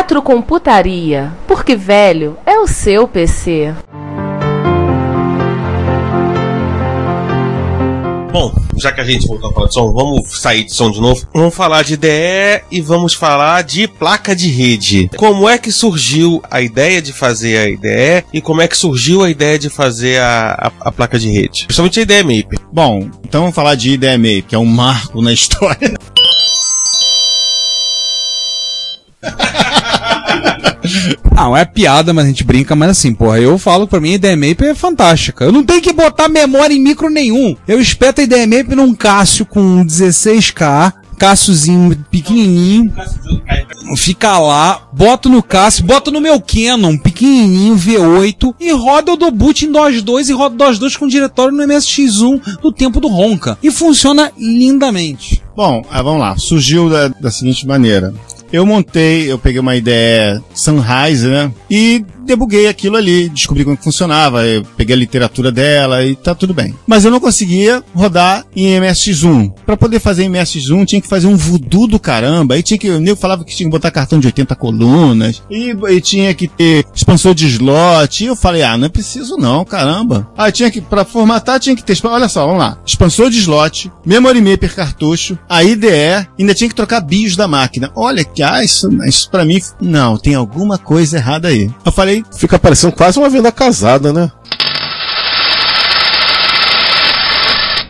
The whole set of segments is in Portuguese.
Retrocomputaria, porque velho é o seu PC. Bom, já que a gente voltou a falar de som, vamos sair de som de novo. Vamos falar de IDE e vamos falar de placa de rede. Como é que surgiu a ideia de fazer a IDE e como é que surgiu a ideia de fazer a, a, a placa de rede? Principalmente a IDE Maper. Bom, então vamos falar de IDE Maper, que é um marco na história. Não, é piada, mas a gente brinca, mas assim, porra, eu falo pra mim a ideia Maper é fantástica. Eu não tenho que botar memória em micro nenhum. Eu espeto a ideia Maper num Cássio com 16K, Cássiozinho pequenininho, fica lá, boto no Cássio, boto no meu Canon, pequenininho, V8, e roda o do boot em DOS 2 e roda DOS 2 com diretório no MSX1 no tempo do Ronca. E funciona lindamente. Bom, ah, vamos lá. Surgiu da, da seguinte maneira. Eu montei, eu peguei uma ideia Sunrise, né? E debuguei aquilo ali, descobri como que funcionava, eu peguei a literatura dela e tá tudo bem. Mas eu não conseguia rodar em MSX1. Para poder fazer em MSX1 tinha que fazer um voodoo do caramba, aí tinha que, nego falava que tinha que botar cartão de 80 colunas, e, e tinha que ter expansor de slot, e eu falei, ah, não é preciso não, caramba. Aí tinha que, para formatar tinha que ter, olha só, vamos lá, expansor de slot, memory maper cartucho, a IDE, ainda tinha que trocar BIOS da máquina. Olha que, ah, isso, isso pra mim, não, tem alguma coisa errada aí. Eu falei, Fica parecendo quase uma venda casada, né?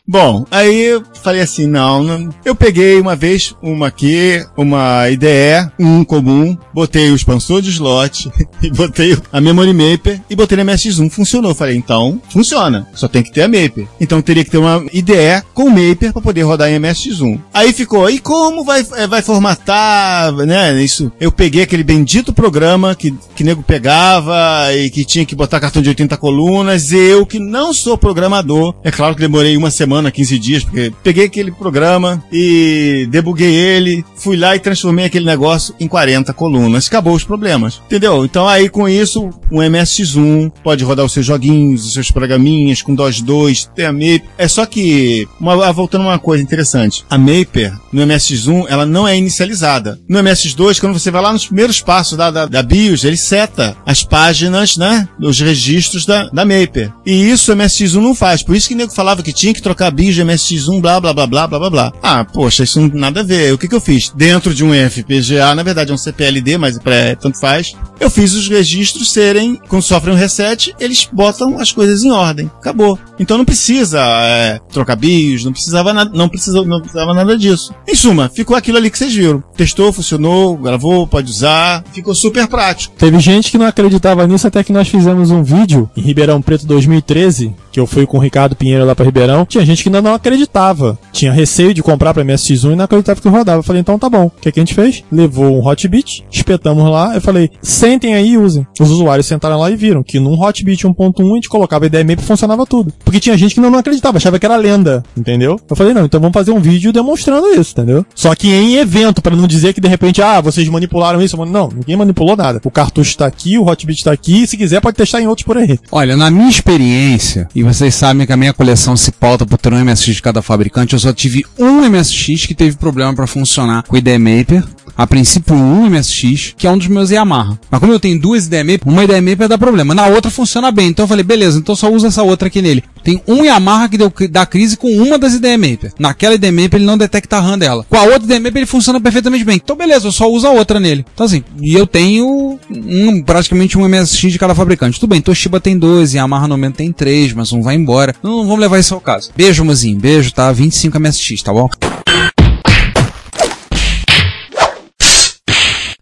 Bom, aí falei assim, não, não, eu peguei uma vez uma aqui, uma IDE, um comum, botei o expansor de slot, e botei a Memory Maper e botei na MSX1, funcionou. Falei, então, funciona, só tem que ter a Maper. Então teria que ter uma IDE com Maper para poder rodar em MSX1. Aí ficou, e como vai, é, vai formatar, né, isso? Eu peguei aquele bendito programa que, que nego pegava e que tinha que botar cartão de 80 colunas, eu que não sou programador, é claro que demorei uma semana, 15 dias, porque peguei aquele programa e debuguei ele, fui lá e transformei aquele negócio em 40 colunas. Acabou os problemas. Entendeu? Então aí com isso, um MSX1 pode rodar os seus joguinhos, os seus programinhas com DOS 2, tem a Maper. É só que, uma, voltando uma coisa interessante, a Maper no MSX1 ela não é inicializada. No MSX2, quando você vai lá nos primeiros passos da, da, da BIOS, ele seta as páginas, né? Os registros da, da Maper. E isso o MSX1 não faz. Por isso que o nego falava que tinha que trocar BIOS de MSX1, blá, blá, blá, blá, blá, blá, blá. Ah, poxa, isso não tem nada a ver. O que que eu fiz? Dentro de um FPGA, na verdade é um CPLD, mas é, tanto faz, eu fiz os registros serem, quando sofrem um reset, eles botam as coisas em ordem. Acabou. Então não precisa é, trocar BIOS, não precisava, nada, não, não precisava nada disso. Em suma, ficou aquilo ali que vocês viram. Testou, funcionou, gravou, pode usar, ficou super prático. Teve gente que não acreditava nisso até que nós fizemos um vídeo em Ribeirão Preto 2013, que eu fui com o Ricardo Pinheiro lá pra Ribeirão. Tinha gente que ainda não acreditava. Tinha receio de comprar pra MSX1 e não acreditava que rodava. Eu falei, então tá bom. O que, é que a gente fez? Levou um Hotbit, espetamos lá. Eu falei, sentem aí e usem. Os usuários sentaram lá e viram que num Hotbit 1.1 a gente colocava ideia e funcionava tudo. Porque tinha gente que não, não acreditava, achava que era lenda, entendeu? Eu falei, não, então vamos fazer um vídeo demonstrando isso, entendeu? Só que em evento, para não dizer que de repente, ah, vocês manipularam isso. Não, ninguém manipulou nada. O cartucho tá aqui, o Hotbit tá aqui, se quiser pode testar em outros por aí. Olha, na minha experiência, e vocês sabem que a minha coleção se pauta ter um MSX de cada fabricante, eu só tive um MSX que teve problema para funcionar com o ID Maper. a princípio um MSX, que é um dos meus Yamaha. Mas como eu tenho duas IDMAP, uma IDMAP dá problema, na outra funciona bem. Então eu falei, beleza, então só usa essa outra aqui nele. Tem um Yamaha que deu, dá crise com uma das IDMAP. Naquela IDMAP ele não detecta a RAM dela. Com a outra IDMAP ele funciona perfeitamente bem. Então beleza, eu só uso a outra nele. Então assim, e eu tenho um, praticamente um MSX de cada fabricante. Tudo bem, Toshiba tem dois, Yamaha no momento tem três, mas um vai embora. Não, não vamos levar isso ao caso. Beijo, mozinho, beijo, tá? 25 MSX, tá bom?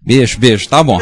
Beijo, beijo, tá bom.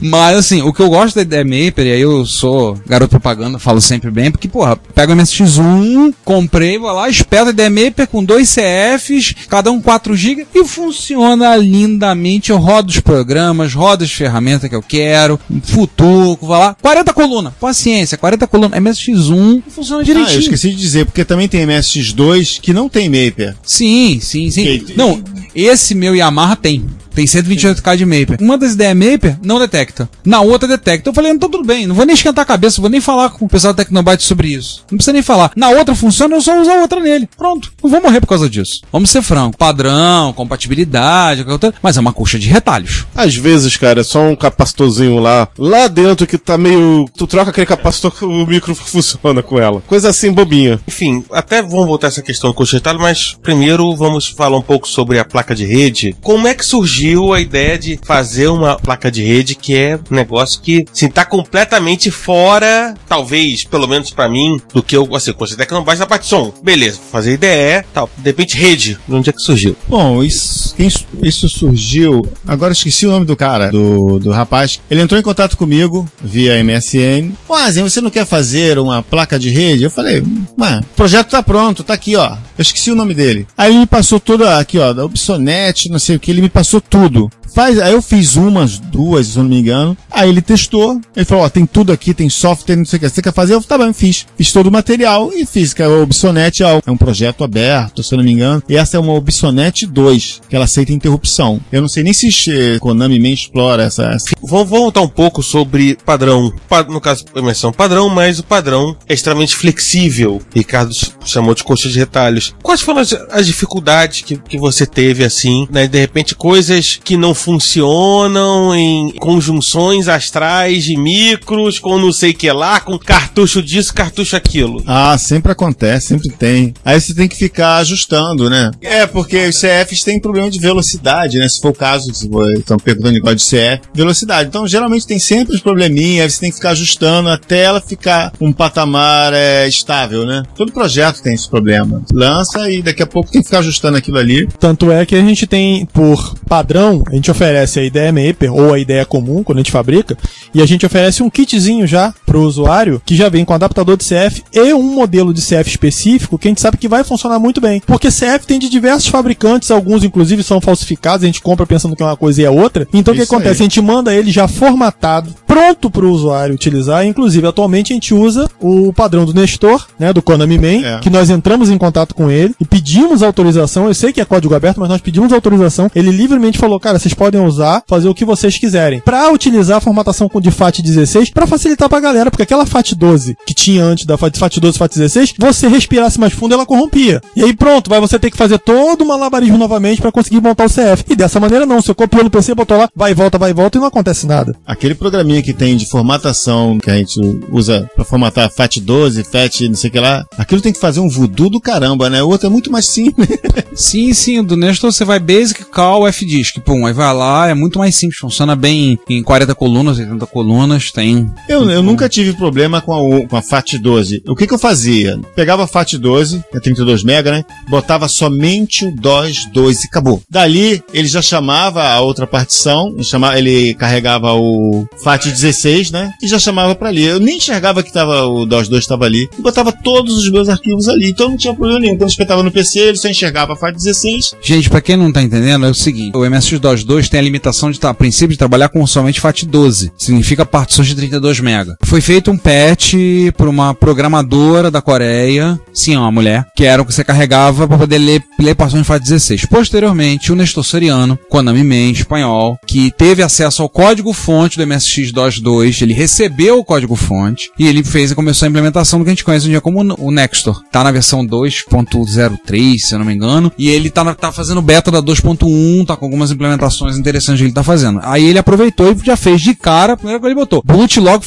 Mas assim, o que eu gosto da ideia Maper, e aí eu sou garoto propaganda, falo sempre bem, porque, porra, pego o MSX1, comprei, vou lá, espeto a ideia Maper com dois CFs, cada um 4 GB, e funciona lindamente. Eu rodo os programas, rodo as ferramentas que eu quero, futuco, vai lá. 40 colunas, paciência, 40 colunas, MSX1 funciona Ah, direitinho. eu esqueci de dizer, porque também tem MSX2 que não tem Maper. Sim, sim, sim. Que- Não, esse meu Yamaha tem. Tem 128K de Maper. Uma das ideias Maper não detecta. Na outra detecta. Eu falei, então tudo bem, não vou nem esquentar a cabeça, vou nem falar com o pessoal da Tecnobyte sobre isso. Não precisa nem falar. Na outra funciona, eu só uso a outra nele. Pronto. Não vou morrer por causa disso. Vamos ser franco. Padrão, compatibilidade, mas é uma coxa de retalhos. Às vezes, cara, é só um capacitorzinho lá, lá dentro que tá meio. Tu troca aquele capacitor que o micro funciona com ela. Coisa assim bobinha. Enfim, até vamos voltar a essa questão do consertado, mas primeiro vamos falar um pouco sobre a placa de rede. Como é que surgiu a ideia de fazer uma placa de rede que é um negócio que, assim, tá completamente fora, talvez, pelo menos pra mim, do que eu, assim, considero que não basta a parte de som. Beleza, fazer IDE, tal. De repente, rede. De onde é que surgiu? Bom, isso, isso, surgiu. Agora esqueci o nome do cara, do, do rapaz. Ele entrou em contato comigo via MSN. Azen, você não quer fazer uma placa de rede? Eu falei, mano, o projeto tá pronto, tá aqui, ó. Eu esqueci o nome dele. Aí ele me passou toda aqui, ó, da Ubsonet, não sei o que, ele me passou tudo tudo. Faz, aí eu fiz umas, duas, se eu não me engano. Aí ele testou. Ele falou, ó, tem tudo aqui, tem software, não sei o que. Você quer fazer? Eu tá bem, fiz. Fiz todo o material e fiz, que é o Ubsonet é um projeto aberto, se eu não me engano. E essa é uma Ubsonet 2, que ela aceita interrupção. Eu não sei nem se eh, Konami Man explora essa, essa voltar um pouco sobre padrão. Pa- no caso, imersão padrão, mas o padrão é extremamente flexível. Ricardo chamou de coxa de retalhos. Quais foram as, as dificuldades que, que você teve, assim, né? De repente, coisas que não funcionam em conjunções astrais de micros, com não sei o que lá, com cartucho disso, cartucho aquilo. Ah, sempre acontece, sempre tem. Aí você tem que ficar ajustando, né? É, porque os CFs têm problema de velocidade, né? Se for o caso, estão perguntando de negócio de CF, velocidade. Então, geralmente tem sempre os probleminhas, aí você tem que ficar ajustando até ela ficar um patamar é, estável, né? Todo projeto tem esse problema. Lança e daqui a pouco tem que ficar ajustando aquilo ali. Tanto é que a gente tem, por padrão, a gente oferece a ideia Maper ou a ideia comum quando a gente fabrica, e a gente oferece um kitzinho já pro usuário que já vem com adaptador de CF e um modelo de CF específico que a gente sabe que vai funcionar muito bem. Porque CF tem de diversos fabricantes, alguns inclusive são falsificados, a gente compra pensando que é uma coisa e é outra. Então o que acontece? aí. A gente manda ele já formatado, pronto pro usuário utilizar. Inclusive, atualmente a gente usa o padrão do Nestor, né, do Konami Man, É. que nós entramos em contato com ele e pedimos autorização. Eu sei que é código aberto, mas nós pedimos autorização. Ele livremente falou, cara, vocês podem usar, fazer o que vocês quiserem. Pra utilizar a formatação com de FAT16 pra facilitar pra galera, porque aquela FAT12 que tinha antes da FAT FAT12 e FAT16, você respirasse mais fundo, ela corrompia. E aí pronto, vai você ter que fazer todo um malabarismo novamente pra conseguir montar o CF. E dessa maneira não, você copiou no PC, botou lá, vai e volta, vai e volta e não acontece nada. Aquele programinha que tem de formatação que a gente usa pra formatar FAT12, FAT, não sei o que lá, aquilo tem que fazer um voodoo do caramba, né? O outro é muito mais simples. Sim, sim, do Nestor você vai Basic, Call, F-Disk. Pum, aí vai lá, é muito mais simples, funciona bem em 40 colunas, 80 colunas, tem. Eu, eu nunca tive problema com a, com a FAT12. O que que eu fazia? Pegava a FAT12, que é 32 MB, né? Botava somente o DOS 2 e acabou. Dali, ele já chamava a outra partição, chamava- ele carregava o FAT16, né? E já chamava pra ali. Eu nem enxergava que tava, o DOS 2 estava ali. E botava todos os meus arquivos ali. Então não tinha problema nenhum. Quando eu espetava no PC, ele só enxergava a FAT16. Gente, pra quem não tá entendendo, é o seguinte: o MS-DOS 2 tem a limitação de, a princípio, de trabalhar com somente FAT12. Significa partições de 32 MB. Foi foi feito um patch por uma programadora da Coreia, sim, uma mulher, que era o que você carregava para poder ler, ler passões de FAT 16. Posteriormente, o Nestor Soriano, Konami Man, espanhol, que teve acesso ao código-fonte do MSX-DOS 2, ele recebeu o código-fonte e ele fez e começou a implementação do que a gente conhece hoje como o Nextor. Tá na versão 2.03, se eu não me engano, e ele tá, tá fazendo beta da 2.1, tá com algumas implementações interessantes que ele tá fazendo. Aí ele aproveitou e já fez de cara, a primeira coisa que ele botou, boot log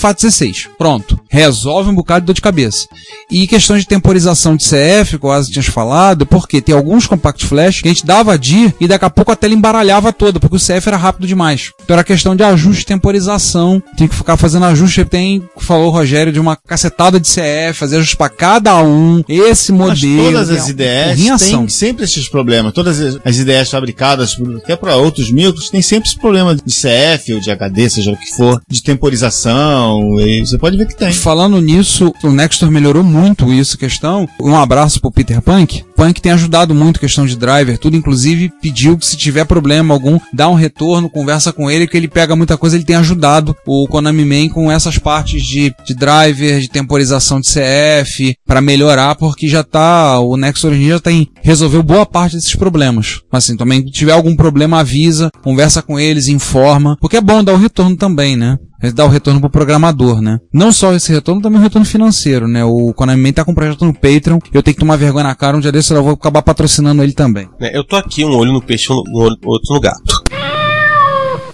FAT16. Pronto. Resolve um bocado de dor de cabeça. E questão de temporização de CF, quase tinhas falado, porque tem alguns compact flash que a gente dava DIR e daqui a pouco a tela embaralhava toda, porque o CF era rápido demais. Então era questão de ajuste e temporização. Tem que ficar fazendo ajuste. Tem, falou o Rogério, de uma cacetada de CF, fazer ajuste pra cada um. Esse Mas modelo. todas as é ideias porrinhação. têm sempre esses problemas. Todas as- as ideias fabricadas, até para outros micros, tem sempre esse problema de CF ou de HD, seja o que for, de temporização. E você pode ver que tem. Falando nisso, o Nextor melhorou muito isso, questão. Um abraço pro Peter Punk. Punk tem ajudado muito questão de driver, tudo inclusive pediu que se tiver problema algum, dá um retorno, conversa com ele, que ele pega muita coisa, ele tem ajudado o Konami Man com essas partes de, de driver, de temporização de CF, pra melhorar, porque já tá, o Nextor dia já tem, resolveu boa parte desses problemas. Mas assim, também, se tiver algum problema, avisa, conversa com eles, informa, porque é bom dar o retorno também, né? Dá o retorno pro programador, né? Não só esse retorno, também o retorno financeiro, né? O Konami tá com um projeto no Patreon, eu tenho que tomar vergonha na cara, um dia desse eu vou acabar patrocinando ele também. né? Eu tô aqui, um olho no peixe, um olho- outro no gato.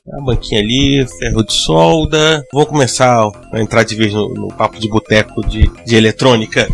A banquinha ali, ferro de solda. Vamos começar a entrar de vez no, no papo de boteco de, de eletrônica.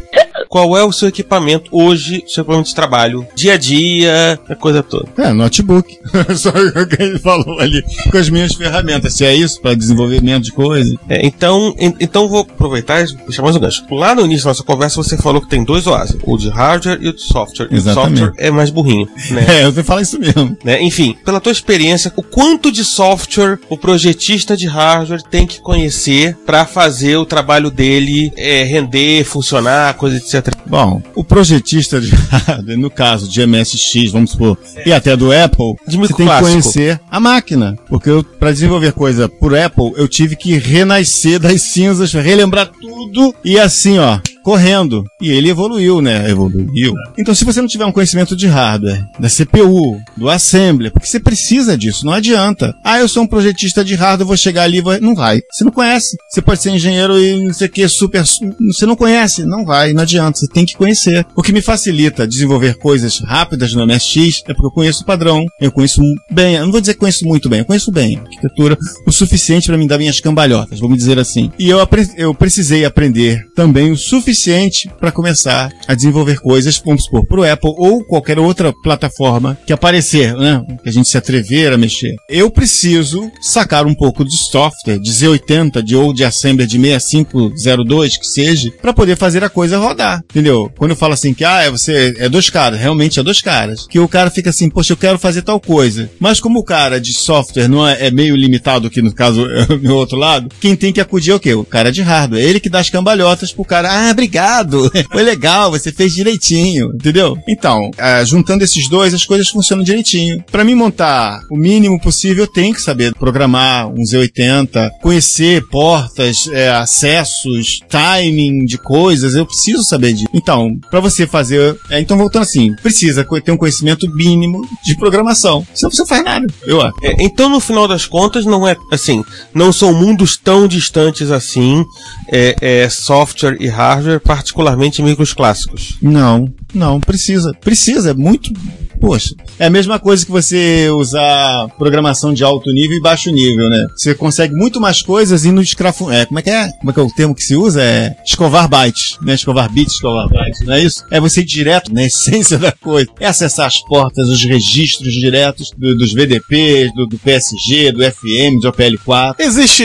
Qual é o seu equipamento hoje, seu equipamento de trabalho, dia a dia, a coisa toda? É, notebook. Só o que ele falou ali. Com as minhas ferramentas. Se é isso, para desenvolvimento de coisa. É, então, en- então vou aproveitar e puxar mais um gancho. Lá no início da nossa conversa você falou que tem dois oásis, o de hardware e o de software. E o Exatamente. software é mais burrinho, né? É, eu falar isso mesmo. né? Enfim, pela tua experiência, o quanto de software o projetista de hardware tem que conhecer para fazer o trabalho dele é, render, funcionar, coisa etc. Bom, o projetista de no caso de MSX, vamos supor, e até do Apple, De você tem que clássico. conhecer a máquina. Porque para desenvolver coisa por Apple, eu tive que renascer das cinzas, relembrar tudo e assim, ó, correndo. E ele evoluiu, né? Evoluiu. Então, se você não tiver um conhecimento de hardware, da CPU, do assembler, porque você precisa disso, não adianta. Ah, eu sou um projetista de hardware, vou chegar ali, vou... não vai. Você não conhece. Você pode ser engenheiro e não sei o que, super. Você não conhece, não vai, não adianta. Você tem que conhecer. O que me facilita desenvolver coisas rápidas no MSX é porque eu conheço o padrão, eu conheço bem, eu não vou dizer que conheço muito bem, eu conheço bem a arquitetura o suficiente para me dar minhas cambalhotas, vamos dizer assim. E eu, eu precisei aprender também o suficiente para começar a desenvolver coisas, vamos supor, pro Apple ou qualquer outra plataforma que aparecer, né? Que a gente se atrever a mexer. Eu preciso sacar um pouco de software, de Z80, de ou de assembler de 6502, que seja, para poder fazer a coisa rodar, entendeu? Quando eu falo assim que, ah, você, é dois caras, realmente é dois caras, que o cara fica assim, poxa, eu quero fazer tal coisa. Mas como o cara de software não é, é meio limitado, que no caso é o meu outro lado, quem tem que acudir é o quê? O cara de hardware. Ele que dá as cambalhotas pro cara, ah, obrigado, foi legal, você fez direitinho, entendeu? Então, ah, juntando esses dois, as coisas funcionam direitinho. Para mim montar o mínimo possível, eu tenho que saber programar um Z80, conhecer portas, é, acessos, timing de coisas, eu preciso saber disso. Então, para você fazer, é, então voltando assim, precisa ter um conhecimento mínimo de programação. Senão você faz nada. Eu acho. É, então, no final das contas, não é assim, não são mundos tão distantes assim, é, é, software e hardware, particularmente micros clássicos. Não, não, precisa. Precisa, é muito. Poxa, é a mesma coisa que você usar programação de alto nível e baixo nível, né? Você consegue muito mais coisas indo escrafo... É, como é que é? Como é que é o termo que se usa? É escovar bytes, né? Escovar bits, escovar bytes, não é isso? É você ir direto na essência da coisa. É acessar as portas, os registros diretos do- dos VDPs, do, do PSG, do FM, do OPL4. Existe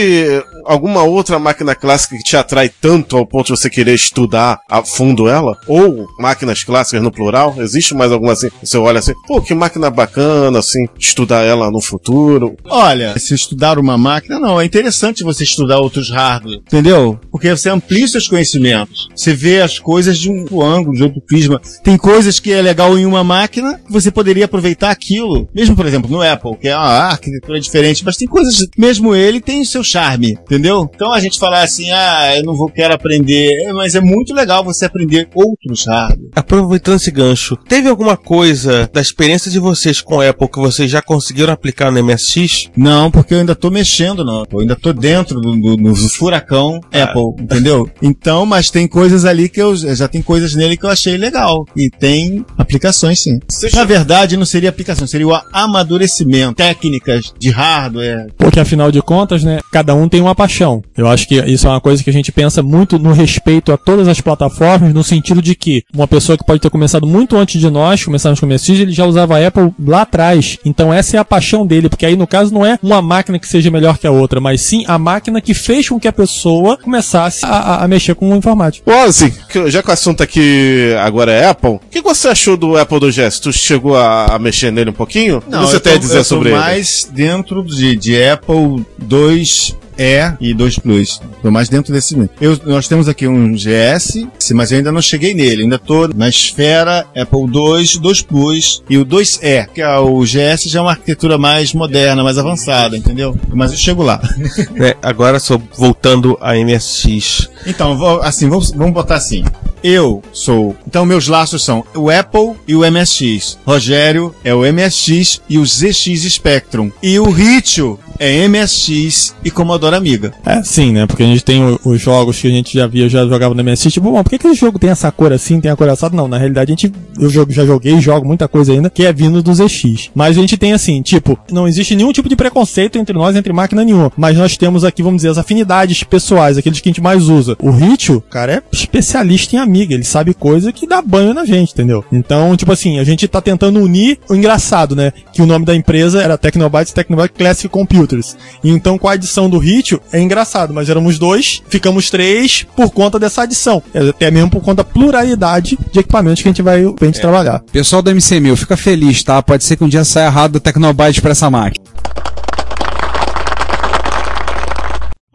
alguma outra máquina clássica que te atrai tanto ao ponto de você querer estudar a fundo ela? Ou máquinas clássicas no plural? Existe mais alguma assim? Você olha assim pô, que máquina bacana, assim, estudar ela no futuro. Olha, se estudar uma máquina, não. É interessante você estudar outros hardware, entendeu? Porque você amplia seus conhecimentos. Você vê as coisas de um ângulo, de outro prisma. Tem coisas que é legal em uma máquina, que você poderia aproveitar aquilo. Mesmo, por exemplo, no Apple, que é uma arquitetura diferente, mas tem coisas, mesmo ele tem o seu charme, entendeu? Então a gente falar assim, ah, eu não vou quero aprender, é, mas é muito legal você aprender outros hardware. Aproveitando esse gancho, teve alguma coisa da experiência de vocês com a Apple que vocês já conseguiram aplicar no MSX? Não, porque eu ainda tô mexendo no Apple, eu ainda tô dentro do, do- do furacão Apple, entendeu? Então, mas tem coisas ali que eu já tem coisas nele que eu achei legal. E tem aplicações sim. Na verdade, não seria aplicação, seria o amadurecimento, técnicas de hardware. Porque afinal de contas, né, cada um tem uma paixão. Eu acho que isso é uma coisa que a gente pensa muito no respeito a todas as plataformas, no sentido de que uma pessoa que pode ter começado muito antes de nós, começamos com o MSX, ele já usava a Apple lá atrás. Então essa é a paixão dele, porque aí no caso não é uma máquina que seja melhor que a outra, mas sim a máquina que fez com que a pessoa começasse a, a- a mexer com informática. Ô, assim, que- já que o assunto aqui agora é Apple, o que você achou do Apple 2GS? Tu chegou a, a mexer nele um pouquinho? o que você tem a dizer eu tô sobre ele? mais dentro de, de Apple 2 E e 2 Plus. Tô mais dentro desse. Eu, nós temos aqui um GS, mas eu ainda não cheguei nele. Ainda tô na esfera Apple 2, 2 Plus e o 2E, que é o GS já é uma arquitetura mais moderna, mais avançada, entendeu? Mas eu chego lá. É, agora só voltando a MSX. Então, assim, vamos, vamos botar assim. Eu sou. Então, meus laços são o Apple e o MSX. Rogério é o MSX e o ZX Spectrum. E o Ritio é MSX e Commodore Amiga. É, sim, né? Porque a gente tem os jogos que a gente já via, já jogava no MSX. Tipo, bom, por que, que esse jogo tem essa cor assim, tem a cor assada? Não, na realidade a gente, eu já joguei e jogo muita coisa ainda que é vindo do ZX. Mas a gente tem assim, tipo, não existe nenhum tipo de preconceito entre nós, entre máquina nenhuma. Mas nós temos aqui, vamos dizer, as afinidades pessoais, aqueles que a gente mais usa. O Ritio, cara, é especialista em Amiga. Ele sabe coisa que dá banho na gente, entendeu? Então, tipo assim, a gente tá tentando unir o engraçado, né? Que o nome da empresa era Tecnobytes Tecnobyte Classic Computers. E então, com a adição do Ritio, é engraçado, mas éramos dois, ficamos três por conta dessa adição. É, Até mesmo por conta da pluralidade de equipamentos que a gente vai pra gente trabalhar. Pessoal do MC1000, fica feliz, tá? Pode ser que um dia saia errado do Tecnobyte pra essa máquina.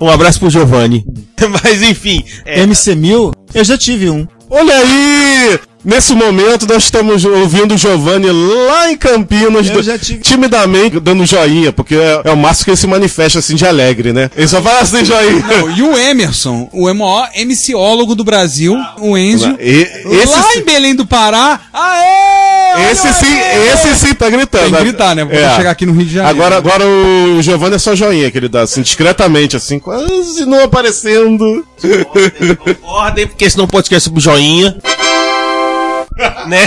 Um abraço pro Giovanni. Mas enfim, é, MC1000, eu já tive um. Olha aí! Nesse momento, nós estamos ouvindo o Giovanni lá em Campinas, do- já tive- timidamente dando joinha, porque é, é o máximo que ele se manifesta assim de alegre, né? Ele só fala assim, joinha. Não, e o Emerson, o maior MCólogo do Brasil, o Enzo, E- lá sim- em Belém do Pará, aê! esse sim, esse sim tá gritando. Tem que gritar, né? Vou É. chegar aqui no Rio de Janeiro. Agora, agora o Giovanni é só joinha que ele dá, assim, discretamente, assim, quase não aparecendo. ordem, porque senão o podcast é sobre joinha. né?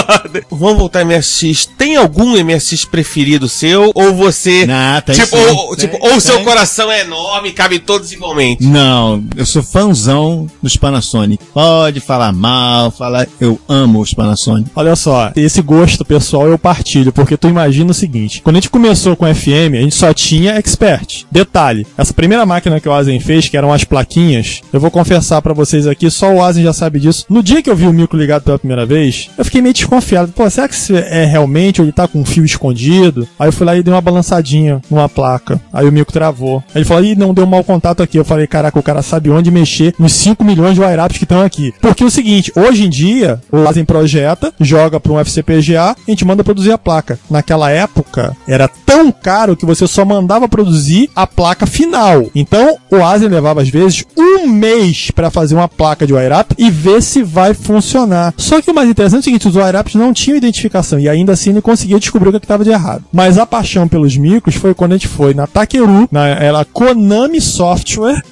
Vamos voltar ao MSX. Tem algum MSX preferido seu? Ou você. Ah, tem tipo, sim. ou, Tem, tipo, ou seu tem. coração é enorme e cabe todos igualmente. Não, eu sou fãzão dos Panasonic. Pode falar mal, falar. Eu amo os Panasonic. Olha só, esse gosto pessoal eu partilho, porque tu imagina o seguinte: quando a gente começou com FM, a gente só tinha Expert. Detalhe, essa primeira máquina que o Asen fez, que eram as plaquinhas, eu vou confessar pra vocês aqui, só o Asen já sabe disso. No dia que eu vi o micro ligado pela primeira vez, eu fiquei meio desconfiado. Pô, será que isso é realmente ou ele tá com um fio escondido? Aí eu fui lá e dei uma balançadinha numa placa. Aí o micro travou. Aí ele falou, ih, não deu mau contato aqui. Eu falei, caraca, o cara sabe onde mexer nos 5 milhões de wire-ups que estão aqui. Porque é o seguinte, hoje em dia, o Asen projeta, joga para um FCPGA, a gente manda produzir a placa. Naquela época, era tão caro que você só mandava produzir a placa final. Então, o Asen levava às vezes um mês para fazer uma placa de wire-up e ver se vai funcionar. Só que mais interessante é o seguinte, os wire-ups não tinham identificação e ainda assim ele conseguia descobrir o que estava de errado. Mas a paixão pelos micros foi quando a gente foi na Takeru, na ela Konami Software,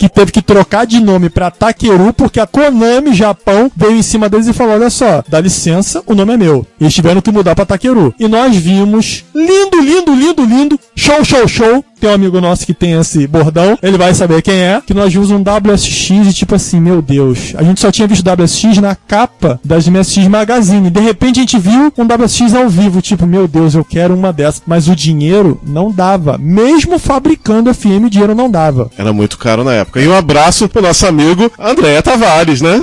que teve que trocar de nome pra Takeru porque a Konami Japão veio em cima deles e falou: Olha só, dá licença, o nome é meu. Eles tiveram que mudar pra Takeru. E nós vimos, lindo, lindo, lindo, lindo, show, show, show. Tem um amigo nosso que tem esse bordão, ele vai saber quem é. Que nós vimos um WSX e tipo assim, meu Deus, a gente só tinha visto WSX na capa das MSX Magazine. De repente a gente viu um WSX ao vivo, tipo, meu Deus, eu quero uma dessas. Mas o dinheiro não dava. Mesmo fabricando FM, o dinheiro não dava. Era muito caro na época. E um abraço pro nosso amigo André Tavares, né?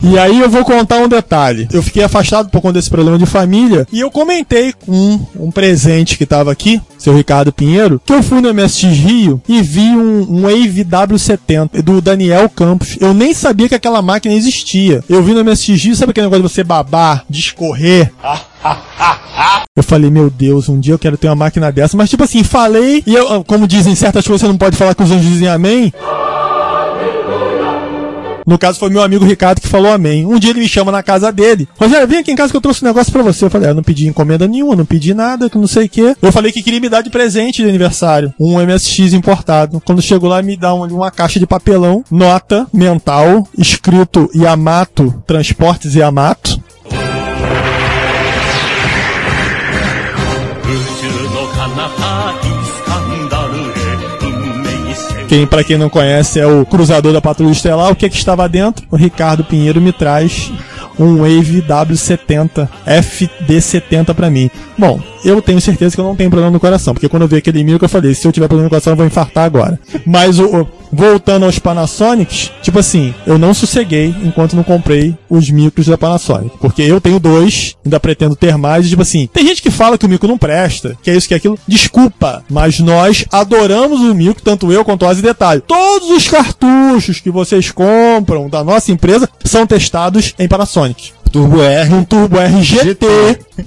E aí eu vou contar um detalhe. Eu fiquei afastado por conta desse problema de família e eu comentei com um, presente que tava aqui, seu Ricardo Pinheiro, que eu fui no MSX Rio e vi um, um Wave W70 do Daniel Campos. Eu nem sabia que aquela máquina existia. Eu vi no MSX Rio, sabe aquele negócio de você babar, de escorrer? Eu falei, meu Deus, um dia eu quero ter uma máquina dessa. Mas, tipo assim, falei, e eu, como dizem certas coisas, você não pode falar que os anjos dizem amém. No caso, foi meu amigo Ricardo que falou amém. Um dia ele me chama na casa dele. Rogério, vem aqui em casa que eu trouxe um negócio pra você. Eu falei, ah, eu não pedi encomenda nenhuma, não pedi nada, que não sei o quê. Eu falei que queria me dar de presente de aniversário. Um MSX importado. Quando chegou lá, me dá uma, uma caixa de papelão, nota mental, escrito Yamato, Transportes Yamato. Quem, para quem não conhece, é o cruzador da Patrulha Estelar. O que é que estava dentro? O Ricardo Pinheiro me traz um Wave W70 FD70 para mim. Bom, eu tenho certeza que eu não tenho problema no coração, porque quando eu vi aquele micro eu falei, se eu tiver problema no coração eu vou infartar agora. Mas o- voltando aos Panasonics, tipo assim, eu não sosseguei enquanto não comprei os micros da Panasonic, porque eu tenho dois, ainda pretendo ter mais, e tipo assim, tem gente que fala que o micro não presta, que é isso que é aquilo. Desculpa, mas nós adoramos o micro, tanto eu quanto o Ozzy detalhe. Todos os cartuchos que vocês compram da nossa empresa são testados em Panasonic. Turbo R. Um Turbo R GT,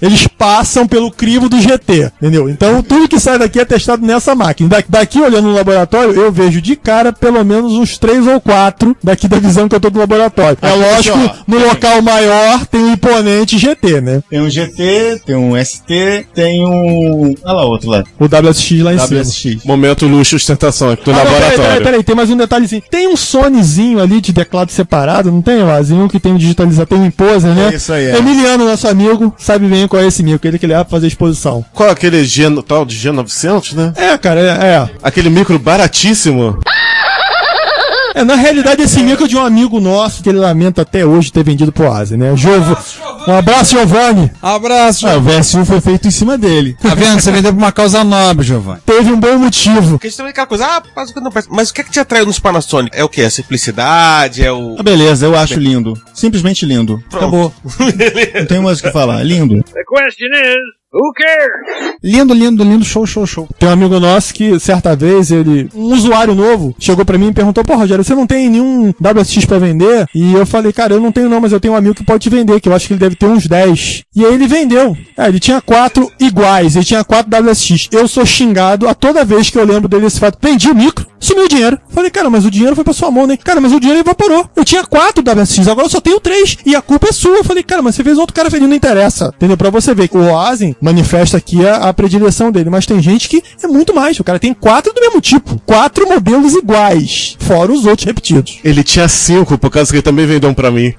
eles passam pelo crivo do GT, entendeu? Então tudo que sai daqui é testado nessa máquina. Da- Daqui olhando no laboratório, eu vejo de cara pelo menos uns três ou quatro daqui da visão que eu tô do laboratório. É Aqui, lógico, ó. no local maior tem um imponente GT, né? Tem um GT, tem um ST, tem um. Olha lá outro lá. O WSX lá em cima. WSX. Momento luxo e ostentação aqui do Ah, não, peraí, laboratório. peraí, peraí, tem mais um detalhezinho. Tem um Sonyzinho ali de teclado separado, não tem, Lazinho? Que tem um digitalizador, tem um imposer, né? É isso aí, é. Emiliano, nosso amigo, sabe bem qual é esse micro, ele que ele vai fazer exposição. Qual é aquele G, tal de G900, né? É, cara, é. é. Aquele micro baratíssimo. É, na realidade, esse micro é de um amigo nosso que ele lamenta até hoje ter vendido pro Asa, né? Jovo... Um abraço, Giovanni. Abraço, Ah, o Giovanni. VS1 foi feito em cima dele. Tá vendo? Você vendeu pra uma causa nobre, Giovanni. Teve um bom motivo. Porque isso também é aquela coisa, ah, mas o que não. Mas o que é que te atraiu nos Panasonic? É o que? A simplicidade? É o. Ah, beleza, eu acho lindo. Simplesmente lindo. Acabou. Não tem mais o que falar. Lindo. The question is, cares? Lindo, lindo, lindo. Show, show, show. Tem um amigo nosso que, certa vez, ele. Um usuário novo chegou pra mim e perguntou: Pô, Rogério, você não tem nenhum WSX pra vender? E eu falei: Cara, eu não tenho não, mas eu tenho um amigo que pode te vender, que eu acho que ele deve ter uns 10. E aí ele vendeu. É, ele tinha quatro iguais, ele tinha quatro WSX. Eu sou xingado a toda vez que eu lembro dele esse fato. Vendi o micro, sumiu o dinheiro. Falei: Cara, mas o dinheiro foi pra sua mão, né? Cara, mas o dinheiro evaporou. Eu tinha quatro WSX, agora eu só tenho três. E a culpa é sua. Falei: Cara, mas você fez outro cara feliz, não interessa. Entendeu? Pra você ver que o Oasin manifesta aqui a, a predileção dele, mas tem gente que é muito mais. O cara tem quatro do mesmo tipo, quatro modelos iguais, fora os outros repetidos. Ele tinha cinco, por causa que ele também vendeu um pra mim.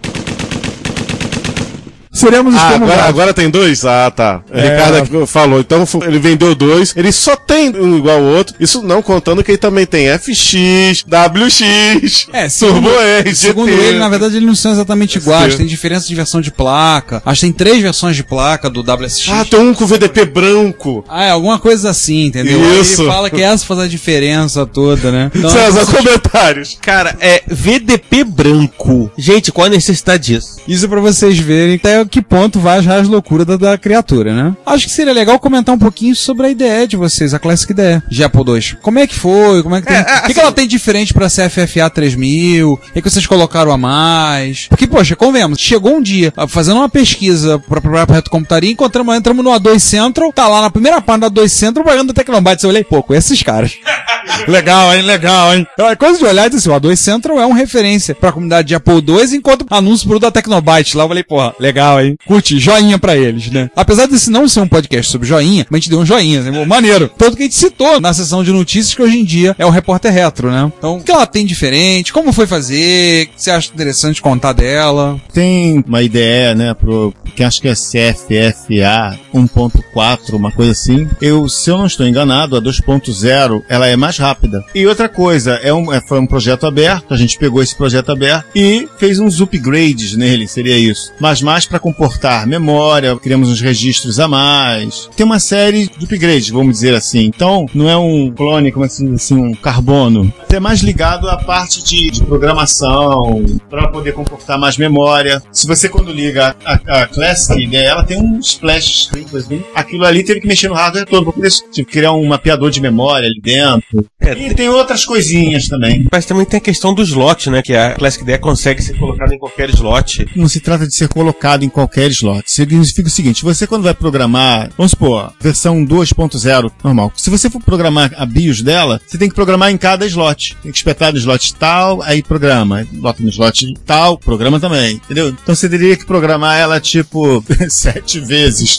Seremos Ah, agora, agora tem dois? Ah, tá. É. Ricardo falou. Então ele vendeu dois. Ele só tem um igual ao outro. Isso não contando que ele também tem FX, WX, É, Turbo R, GT. Segundo ele, na verdade, eles não são exatamente iguais. Sim. Tem diferença de versão de placa. Acho que tem três versões de placa do WSX. Ah, tem um com VDP branco. Ah, é alguma coisa assim, entendeu? Aí Isso. Ele fala que essa faz a diferença toda, né? Então, César, comentários. Cara, é VDP branco. Gente, qual a necessidade disso? isso é pra vocês verem até que ponto vai as loucuras da, da criatura, né? Acho que seria legal comentar um pouquinho sobre a ideia de vocês, a Classic IDE de Apple II. Como é que foi? Como é que tem... É, é, o que, que assim- ela tem diferente pra CFFA 3000? O que, que vocês colocaram a mais? Porque, poxa, convenhamos, chegou um dia ah, fazendo uma pesquisa pra pra Reto Computaria, encontramos, entramos no A2 Central, tá lá na primeira página do A2 Central, pagando Tecnobytes. Eu olhei, pô, com esses caras. Legal, hein? Legal, hein? Então, é coisa de olhar e dizer assim, o A2 Central é uma referência pra comunidade de Apple II, enquanto anúncio pro da Tecnobyte lá, eu falei, porra, legal, hein? Curte, joinha pra eles, né? Apesar desse não ser um podcast sobre joinha, mas a gente deu um joinha, né? maneiro. Tanto que a gente citou na sessão de notícias que hoje em dia é o repórter retro, né? Então, o que ela tem diferente? Como foi fazer? O que você acha interessante contar dela? Tem uma ideia, né, pro, que acho que é CFFA 1.4, uma coisa assim. Eu, se eu não estou enganado, a 2.0, ela é mais mais rápida. E outra coisa, é um, é, foi um projeto aberto, a gente pegou esse projeto aberto e fez uns upgrades nele, seria isso. Mas mais para comportar memória, criamos uns registros a mais. Tem uma série de upgrades, vamos dizer assim. Então, não é um clone, como assim, assim um carbono. É mais ligado à parte de, de programação, para poder comportar mais memória. Se você quando liga a, a, Classic, né, ela tem um splash screen, exemplo. aquilo ali teve que mexer no hardware todo, para criar um mapeador de memória ali dentro. É, e tem outras coisinhas também. Mas também tem a questão do slot, né? Que a Classic IDE consegue ser colocada em qualquer slot. Não se trata de ser colocado em qualquer slot. Significa o seguinte: você quando vai programar, vamos supor, versão 2.0 normal. Se você for programar a BIOS dela, você tem que programar em cada slot. Tem que espetar no slot tal, aí programa. Bota no slot tal, programa também. Entendeu? Então você teria que programar ela tipo sete vezes.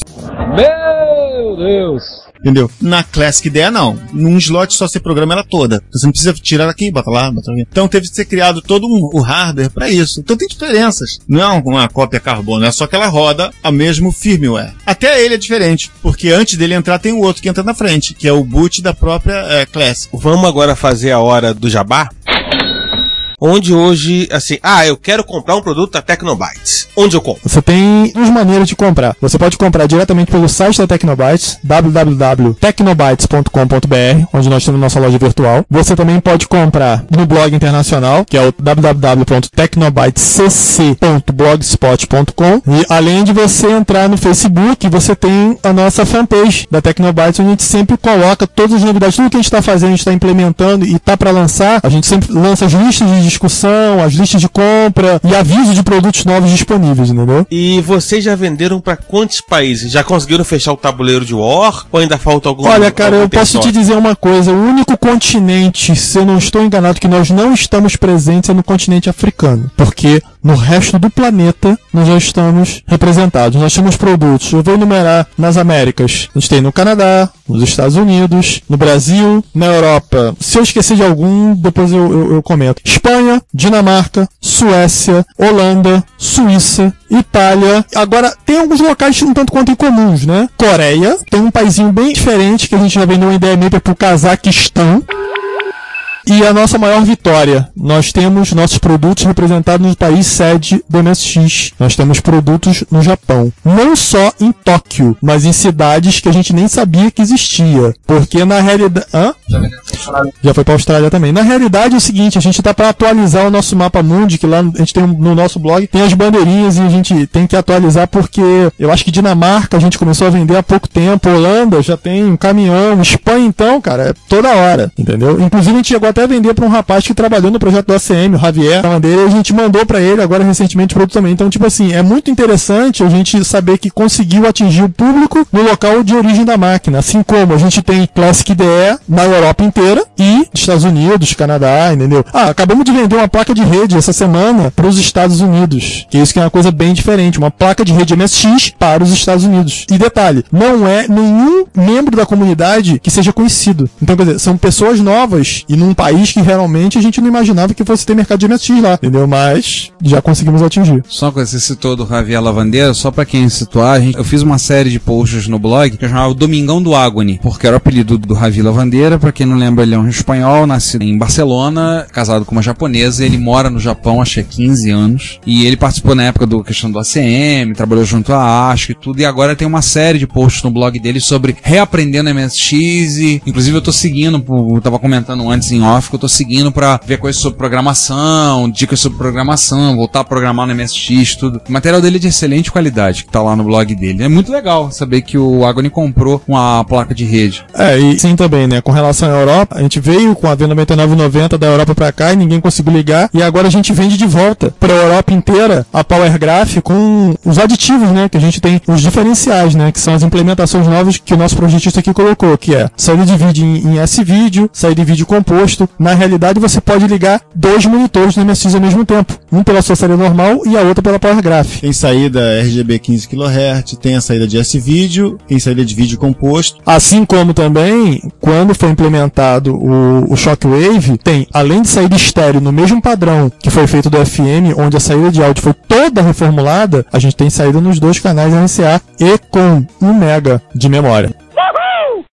Meu Deus! Entendeu? Na Classic IDE, não. Num slot só você programa ela toda. Você não precisa tirar daqui, bota lá, bota lá. Então teve que ser criado todo um, o hardware para isso. Então tem diferenças. Não é uma cópia carbono, é só que ela roda a mesmo firmware. Até ele é diferente, porque antes dele entrar tem o outro que entra na frente, que é o boot da própria é, Classic. Vamos agora fazer a hora do jabá? Onde hoje, assim, ah, eu quero comprar um produto da Tecnobytes. Onde eu compro? Você tem duas maneiras de comprar. Você pode comprar diretamente pelo site da Tecnobytes, www.tecnobytes.com.br, onde nós temos nossa loja virtual. Você também pode comprar no blog internacional, que é o www.tecnobytescc.blogspot.com. E além de você entrar no Facebook, você tem a nossa fanpage da Tecnobytes, onde a gente sempre coloca todas as novidades, tudo que a gente está fazendo, a gente está implementando e está para lançar. A gente sempre lança as listas de discussão, as listas de compra e aviso de produtos novos disponíveis, entendeu? E vocês já venderam para quantos países? Já conseguiram fechar o tabuleiro de War? Ou ainda falta algum Olha, cara, eu posso te dizer uma coisa: o único continente, se eu não estou enganado, que nós não estamos presentes é no continente africano. Porque no resto do planeta nós já estamos representados. Nós temos produtos. Eu vou enumerar nas Américas. A gente tem no Canadá, nos Estados Unidos, no Brasil, na Europa. Se eu esquecer de algum, depois eu, eu- eu comento. Espanha, Dinamarca, Suécia, Holanda, Suíça, Itália. Agora, tem alguns locais um tanto quanto incomuns, né? Coreia, tem um paizinho bem diferente que a gente já vendeu uma ideia maker pro Cazaquistão. E a nossa maior vitória, nós temos nossos produtos representados no país sede do MSX. Nós temos produtos no Japão. Não só em Tóquio, mas em cidades que a gente nem sabia que existia. Porque na realidade. Hã? Já foi pra Austrália também. Na realidade é o seguinte, a gente tá para atualizar o nosso mapa mundi, que lá a gente tem no nosso blog, tem as bandeirinhas e a gente tem que atualizar porque eu acho que Dinamarca a gente começou a vender há pouco tempo, Holanda já tem um caminhão, Espanha então, cara, é toda hora, entendeu? Inclusive a gente chegou até vender para um rapaz que trabalhou no projeto do ACM, o Javier, bandeira, a gente mandou para ele agora recentemente produto também. Então, tipo assim, é muito interessante a gente saber que conseguiu atingir o público no local de origem da máquina, assim como a gente tem Classic IDE na Europa inteira e Estados Unidos, Canadá, entendeu? Ah, acabamos de vender uma placa de rede essa semana para os Estados Unidos, que isso que é uma coisa bem diferente, uma placa de rede MSX para os Estados Unidos. E detalhe, não é nenhum membro da comunidade que seja conhecido. Então, quer dizer, são pessoas novas e num país que realmente a gente não imaginava que fosse ter mercado de MSX lá, entendeu? Mas já conseguimos atingir. Só coisa, você citou do Javier Lavandeira, só pra quem situar, gente- eu fiz uma série de posts no blog que eu chamava Domingão do Agony, porque era o apelido do Javier Lavandeira, pra quem não lembra, ele é um espanhol, nascido em Barcelona, casado com uma japonesa, ele mora no Japão, acho que há 15 anos, e ele participou na época do questão do ACM, trabalhou junto à ASCII e tudo, e agora tem uma série de posts no blog dele sobre reaprendendo MSX, e inclusive eu tô seguindo, eu tava comentando antes em off, que eu tô seguindo pra ver coisas sobre programação, dicas sobre programação, voltar a programar no MSX, tudo. O material dele é de excelente qualidade, que tá lá no blog dele. É muito legal saber que o Agony comprou uma placa de rede. É, e sim também, né? Com relação à Europa, a gente veio com a V9990 da Europa pra cá e ninguém conseguiu ligar. E agora a gente vende de volta pra Europa inteira a Power Graph com os aditivos, né? Que a gente tem os diferenciais, né? Que são as implementações novas que o nosso projetista aqui colocou, que é saída de vídeo em, em S-vídeo, saída de vídeo composto. Na realidade, você pode ligar dois monitores no MSX ao mesmo tempo. Um pela sua saída normal e a outra pela Power Graph. Tem saída RGB 15 kHz, tem a saída de S-Vídeo, tem saída de vídeo composto. Assim como também, quando foi implementado o, o Shockwave, tem, além de saída estéreo no mesmo padrão que foi feito do FM, onde a saída de áudio foi toda reformulada, a gente tem saída nos dois canais RCA e com 1 mega de memória.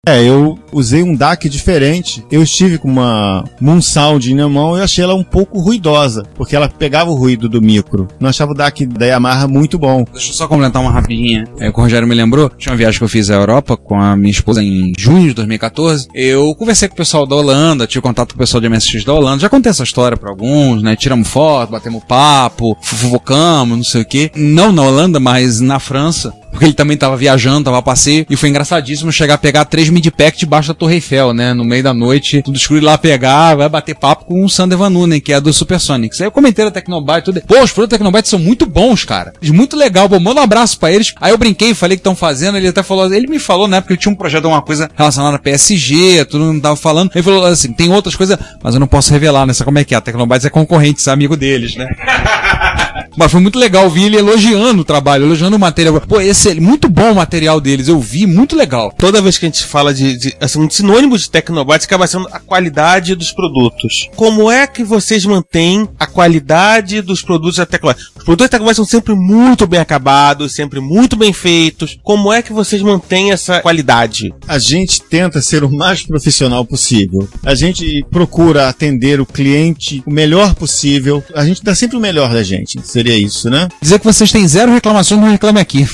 É, eu usei um DAC diferente. Eu estive com uma Moon Sound na mão e achei ela um pouco ruidosa, porque ela pegava o ruído do micro. Não achava o DAC da Yamaha muito bom. Deixa eu só complementar uma rapidinha. É, o Rogério me lembrou. Tinha uma viagem que eu fiz à Europa com a minha esposa em junho de 2014. Eu conversei com o pessoal da Holanda, tive contato com o pessoal de MSX da Holanda. Já contei essa história pra alguns, né? Tiramos foto, batemos papo, fofocamos, não sei o quê. Não na Holanda, mas na França. Porque ele também tava viajando, tava a passeio. E foi engraçadíssimo chegar a pegar três mid-pack debaixo da Torre Eiffel, né? No meio da noite, tudo escuro ir lá pegar, vai bater papo com o Sander Van Nunen, que é do Supersonics. Aí eu comentei da Tecnobyte tudo. Pô, os produtos da Tecnobyte são muito bons, cara. Muito legal. Pô, manda um abraço pra eles. Aí eu brinquei, falei que estão fazendo. Ele até falou, ele me falou na época que ele tinha um projeto, uma coisa relacionada a PSG, tudo não tava falando. Ele falou assim: tem outras coisas, mas eu não posso revelar, né? Sabe como é que é? A Tecnobytes é concorrente, é amigo deles, né? Mas foi muito legal ouvir ele elogiando o trabalho, elogiando o material. Pô, esse é muito bom o material deles, eu vi, muito legal. Toda vez que a gente fala de, de assim, um sinônimo de Tecnobytes acaba sendo a qualidade dos produtos. Como é que vocês mantêm a qualidade dos produtos da Tecnobytes? Os produtos da Tecnobytes são sempre muito bem acabados, sempre muito bem feitos. Como é que vocês mantêm essa qualidade? A gente tenta ser o mais profissional possível. A gente procura atender o cliente o melhor possível. A gente dá sempre o melhor da gente. Seria isso, né? Dizer que vocês têm zero reclamações, não reclame aqui.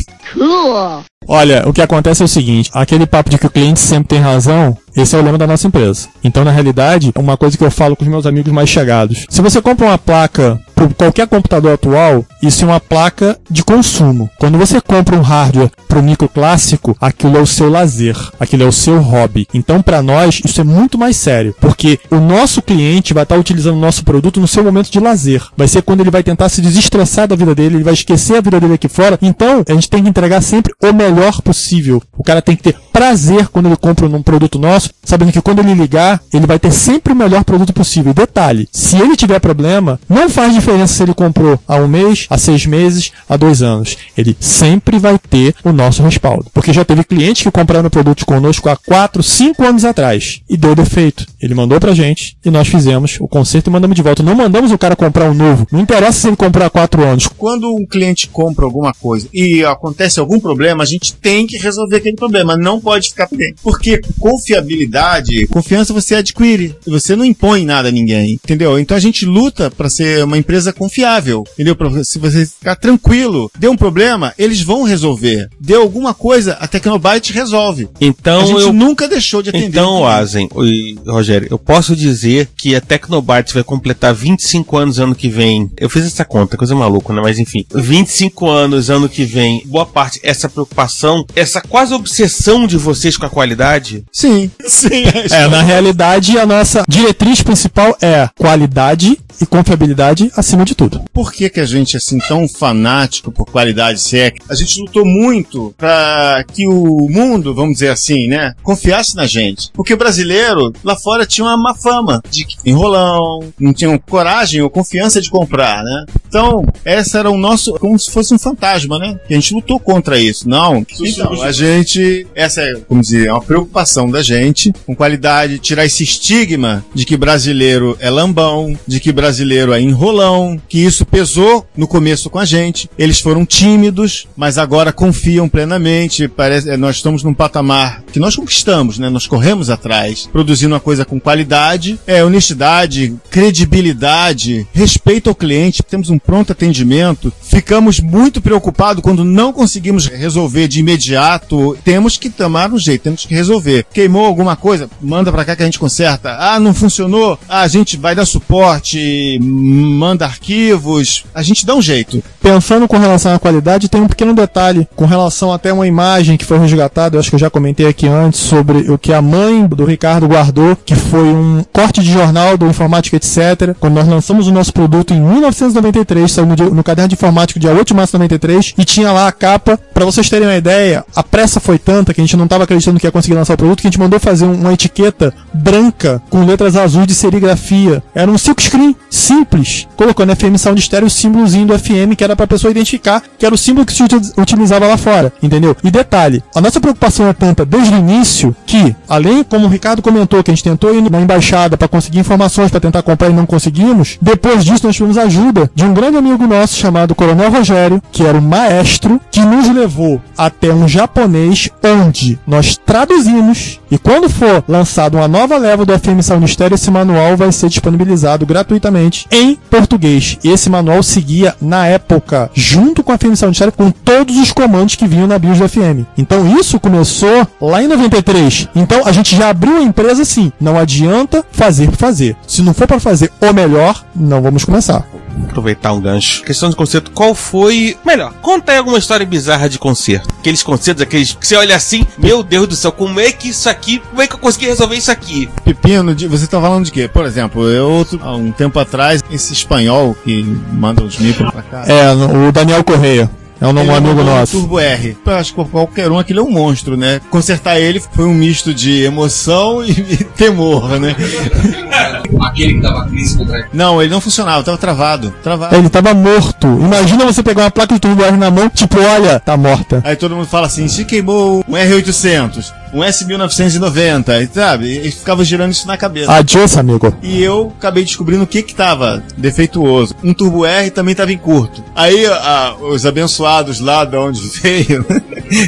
Olha, o que acontece é o seguinte: aquele papo de que o cliente sempre tem razão, esse é o lema da nossa empresa. Então, na realidade, uma coisa que eu falo com os meus amigos mais chegados: se você compra uma placa para qualquer computador atual, isso é uma placa de consumo. Quando você compra um hardware para o micro clássico, aquilo é o seu lazer, aquilo é o seu hobby. Então, para nós, isso é muito mais sério, porque o nosso cliente vai estar utilizando o nosso produto no seu momento de lazer. Vai ser quando ele vai tentar se desestressar da vida dele, ele vai esquecer a vida dele aqui fora. Então, a gente tem que entregar sempre o melhor possível. O cara tem que ter prazer quando ele compra um produto nosso, sabendo que quando ele ligar, ele vai ter sempre o melhor produto possível. E detalhe, se ele tiver problema, não faz diferença se ele comprou há um mês, há seis meses, há dois anos. Ele sempre vai ter o nosso respaldo. Porque já teve clientes que compraram produtos conosco há quatro, cinco anos atrás e deu defeito. Ele mandou pra gente e nós fizemos o conserto e mandamos de volta. Não mandamos o cara comprar um novo. Não interessa se ele comprar há quatro anos. Quando um cliente compra alguma coisa e acontece algum problema, a gente tem que resolver aquele problema. Não pode ficar pendente. Porque confiabilidade, confiança você adquire. Você não impõe nada a ninguém. Entendeu? Então a gente luta para ser uma empresa confiável. Entendeu? Pra, se você ficar tranquilo, deu um problema, eles vão resolver. Deu alguma coisa, a Tecnobyte resolve. Então a gente eu nunca deixou de atender. Então. Asen e Rogério, eu posso dizer que a Tecnobytes vai completar 25 anos ano que vem. Eu fiz essa conta, coisa maluca, né? Mas enfim, 25 anos ano que vem. Boa parte, essa preocupação, essa quase obsessão de vocês com a qualidade. Sim, sim. É, na realidade, a nossa diretriz principal é qualidade e confiabilidade acima de tudo. Por que, que a gente é assim tão fanático por qualidade se é? A gente lutou muito para que o mundo, vamos dizer assim, né, confiasse na gente. Porque o brasileiro lá fora tinha uma má fama de que enrolão, não tinham coragem ou confiança de comprar, né? Então, essa era o nosso, como se fosse um fantasma, né? E a gente lutou contra isso. Não. Então, a gente, essa é, como dizer, é uma preocupação da gente com qualidade, tirar esse estigma de que brasileiro é lambão, de que brasileiro é enrolão, que isso pesou no começo com a gente. Eles foram tímidos, mas agora confiam plenamente. Parece, é, nós estamos num patamar que nós conquistamos, né? Nós corremos atrás, produzindo uma coisa com qualidade, é honestidade, credibilidade, respeito ao cliente. Temos um pronto atendimento. Ficamos muito preocupados quando não conseguimos resolver de imediato. Temos que tomar um jeito, temos que resolver. Queimou alguma coisa? Manda pra cá que a gente conserta. Ah, não funcionou? Ah, a gente vai dar suporte, manda arquivos. A gente dá um jeito. Pensando com relação à qualidade, tem um pequeno detalhe com relação até uma imagem que foi resgatada, eu acho que eu já comentei aqui antes, sobre o que a mãe do Ricardo guardou, que foi um corte de jornal do Informática Etc. Quando nós lançamos o nosso produto em 1993, saiu no, no caderno de informática dia 8 de março de 93, e tinha lá a capa. Pra vocês terem uma ideia, a pressa foi tanta que a gente não estava acreditando que ia conseguir lançar o produto, que a gente mandou fazer um- uma etiqueta branca com letras azuis de serigrafia. Era um silk screen simples, colocando FM Sound Stereo o símbolozinho do FM, que era pra pessoa identificar que era o símbolo que se uti- utilizava lá fora, entendeu? E detalhe, a nossa preocupação é tanta desde o início que, além, como o Ricardo comentou, que a gente tentou ir na embaixada para conseguir informações para tentar comprar e não conseguimos, depois disso nós tivemos ajuda de um grande amigo nosso chamado Coronel Rogério, que era um maestro, que nos levou até um japonês onde nós traduzimos e quando for lançado uma nova leva do FM Sound Stereo, esse manual vai ser disponibilizado gratuitamente em português. Esse manual seguia na época, junto com a Sound Stereo, com todos os comandos que vinham na BIOS do FM. Então isso começou lá em 93. Então a gente já abriu a empresa assim. Não adianta fazer fazer. Se não for para fazer o melhor, não vamos começar. Aproveitar um gancho. Questão de concerto, qual foi. Melhor, conta aí alguma história bizarra de concerto. Aqueles concertos, aqueles que você olha assim, meu Deus do céu, como é que isso aqui. Como é que eu consegui resolver isso aqui? Pepino, de- você tá falando de quê? Por exemplo, eu, há um tempo atrás, esse espanhol que manda os micros pra cá. É, o Daniel Correia. É um Ele amigo mandou um nosso. Turbo R. Eu acho que qualquer um aquilo é um monstro, né? Consertar ele foi um misto de emoção e, e temor, né? Aquele que dava crise contra Não, ele não funcionava, tava travado. Travado. Ele tava morto. Imagina você pegar uma placa de turbo R na mão, tipo, olha, tá morta. Aí todo mundo fala assim, se queimou um R800, um S1990, e sabe? E ficava girando isso na cabeça. Adiós, amigo. E eu acabei descobrindo o que que tava defeituoso. Um Turbo R também tava em curto. Aí a- os abençoados lá de onde veio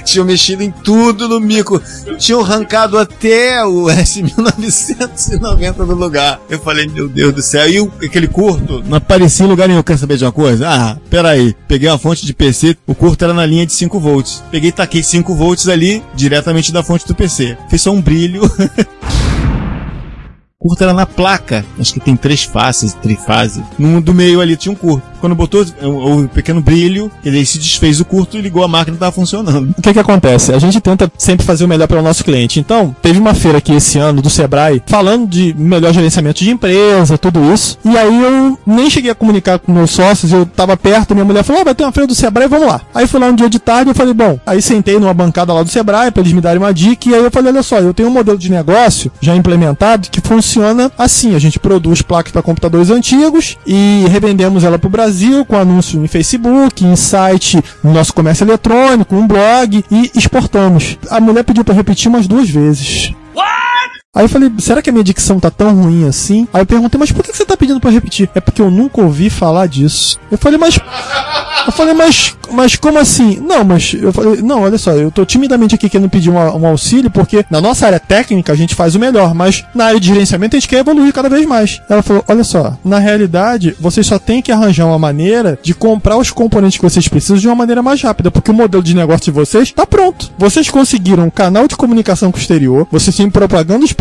tinham mexido em tudo no mico. Tinham arrancado até o S1990 do lugar. Eu falei, meu Deus do céu. E o- aquele curto não aparecia em lugar nenhum. Quer saber de uma coisa? Ah, peraí. Peguei uma fonte de PC, o curto era na linha de 5 volts. Peguei e taquei 5 volts ali, diretamente da fonte do PC. Fez só um brilho. curto era na placa. Acho que tem três faces, trifase. No do meio ali tinha um curto. Quando botou, houve um pequeno brilho, ele se desfez o curto e ligou a máquina e tava funcionando. O que que acontece? A gente tenta sempre fazer o melhor para o nosso cliente. Então, teve uma feira aqui esse ano do Sebrae falando de melhor gerenciamento de empresa, tudo isso. E aí eu nem cheguei a comunicar com meus sócios, eu tava perto, minha mulher falou: "Ah, vai ter uma feira do Sebrae, vamos lá". Aí fui lá um dia de tarde, eu falei: "Bom". Aí sentei numa bancada lá do Sebrae para eles me darem uma dica e aí eu falei: "Olha só, eu tenho um modelo de negócio já implementado que funciona assim, a gente produz placas para computadores antigos e revendemos ela pro Brasil com anúncio em Facebook, em site, no nosso comércio eletrônico, um blog e exportamos. A mulher pediu para repetir umas duas vezes. Aí eu falei, será que a minha dicção tá tão ruim assim? Aí eu perguntei, mas por que você tá pedindo eu repetir? É porque eu nunca ouvi falar disso. Eu falei, mas. Eu falei, mas, mas como assim? Não, mas eu falei, não, olha só, eu tô timidamente aqui querendo pedir um, um auxílio, porque na nossa área técnica a gente faz o melhor, mas na área de gerenciamento a gente quer evoluir cada vez mais. Ela falou, olha só, na realidade, vocês só têm que arranjar uma maneira de comprar os componentes que vocês precisam de uma maneira mais rápida, porque o modelo de negócio de vocês tá pronto. Vocês conseguiram um canal de comunicação com o exterior, vocês têm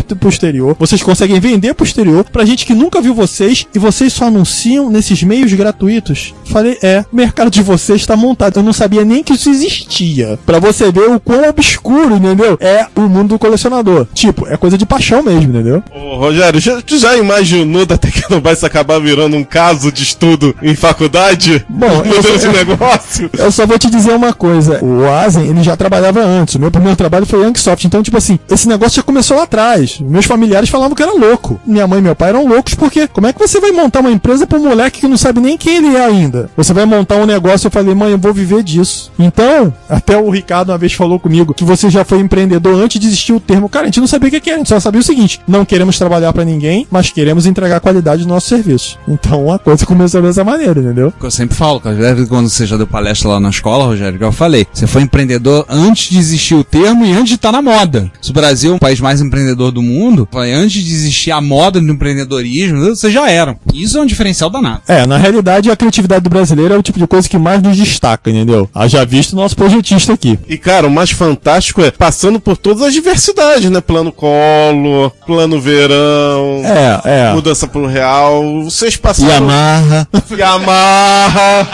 propaganda pro exterior, vocês conseguem vender pro exterior pra gente que nunca viu vocês e vocês só anunciam nesses meios gratuitos. Falei, é, o mercado de vocês tá montado. Eu não sabia nem que isso existia. Pra você ver o quão obscuro, entendeu? É o mundo do colecionador. Tipo, é coisa de paixão mesmo, entendeu? Ô, Rogério, já, tu já imaginou da Tecnobytes acabar virando um caso de estudo em faculdade? Bom, eu só- de negócio? Eu só vou te dizer uma coisa. O Asen, ele já trabalhava antes. O meu primeiro trabalho foi Youngsoft. Então, tipo assim, esse negócio já começou lá atrás. Meus familiares falavam que era louco. Minha mãe e meu pai eram loucos porque como é que você vai montar uma empresa pra um moleque que não sabe nem quem ele é ainda? Você vai montar um negócio, eu falei, mãe, eu vou viver disso. Então, até o Ricardo uma vez falou comigo que você já foi empreendedor antes de existir o termo. Cara, a gente não sabia o que era, a gente só sabia o seguinte: não queremos trabalhar pra ninguém, mas queremos entregar qualidade do nosso serviço. Então a coisa começou dessa maneira, entendeu? eu sempre falo, quando você já deu palestra lá na escola, Rogério, que eu falei, você foi empreendedor antes de existir o termo e antes de estar na moda. Se o Brasil é um país mais empreendedor do mundo, eu falei, antes de existir a moda do empreendedorismo, vocês já eram. Isso é um diferencial danado. É, na realidade a criatividade do brasileiro é o tipo de coisa que mais nos destaca, entendeu? Haja visto o nosso projetista aqui. E, cara, o mais fantástico é passando por todas as diversidades, né? Plano colo, plano verão, É, é. mudança pro real. Vocês passaram. Yamaha. Yamaha.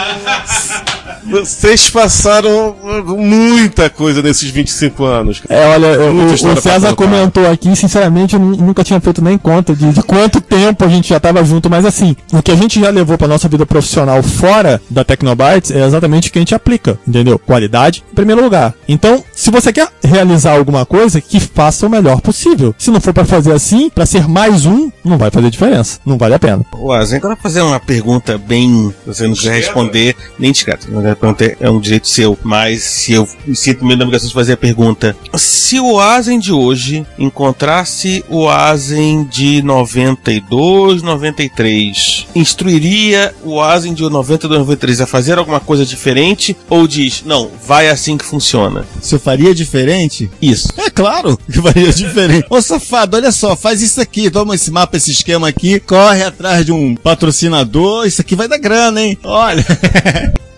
Vocês passaram muita coisa nesses 25 anos. É, olha, o, Muita o César comentou aqui, sinceramente, eu nu- nunca tinha feito nem conta de, de quanto tempo a gente já tava junto, mas assim, o que a gente já levou pra nossa vida profissional fora da Tecnobytes é exatamente o que a gente aplica, entendeu? Qualidade em primeiro lugar. Então, se você quer realizar alguma coisa, que faça o melhor possível. Se não for pra fazer assim, pra ser mais um, não vai fazer diferença. Não vale a pena. Azen, agora fazer uma pergunta bem. Você não quiser responder, nem discreto. Pergunta é- é um direito seu, mas se eu me sinto meio na obrigação de fazer a pergunta. Se o Asen de hoje encontrasse o Asen de 92, 93, instruiria o Asen de 92, 93 a fazer alguma coisa diferente ou diz, não, vai assim que funciona? Se eu faria diferente? Isso. É claro que faria diferente. Ô safado, olha só, faz isso aqui, toma esse mapa, esse esquema aqui, corre atrás de um patrocinador, isso aqui vai dar grana, hein? Olha.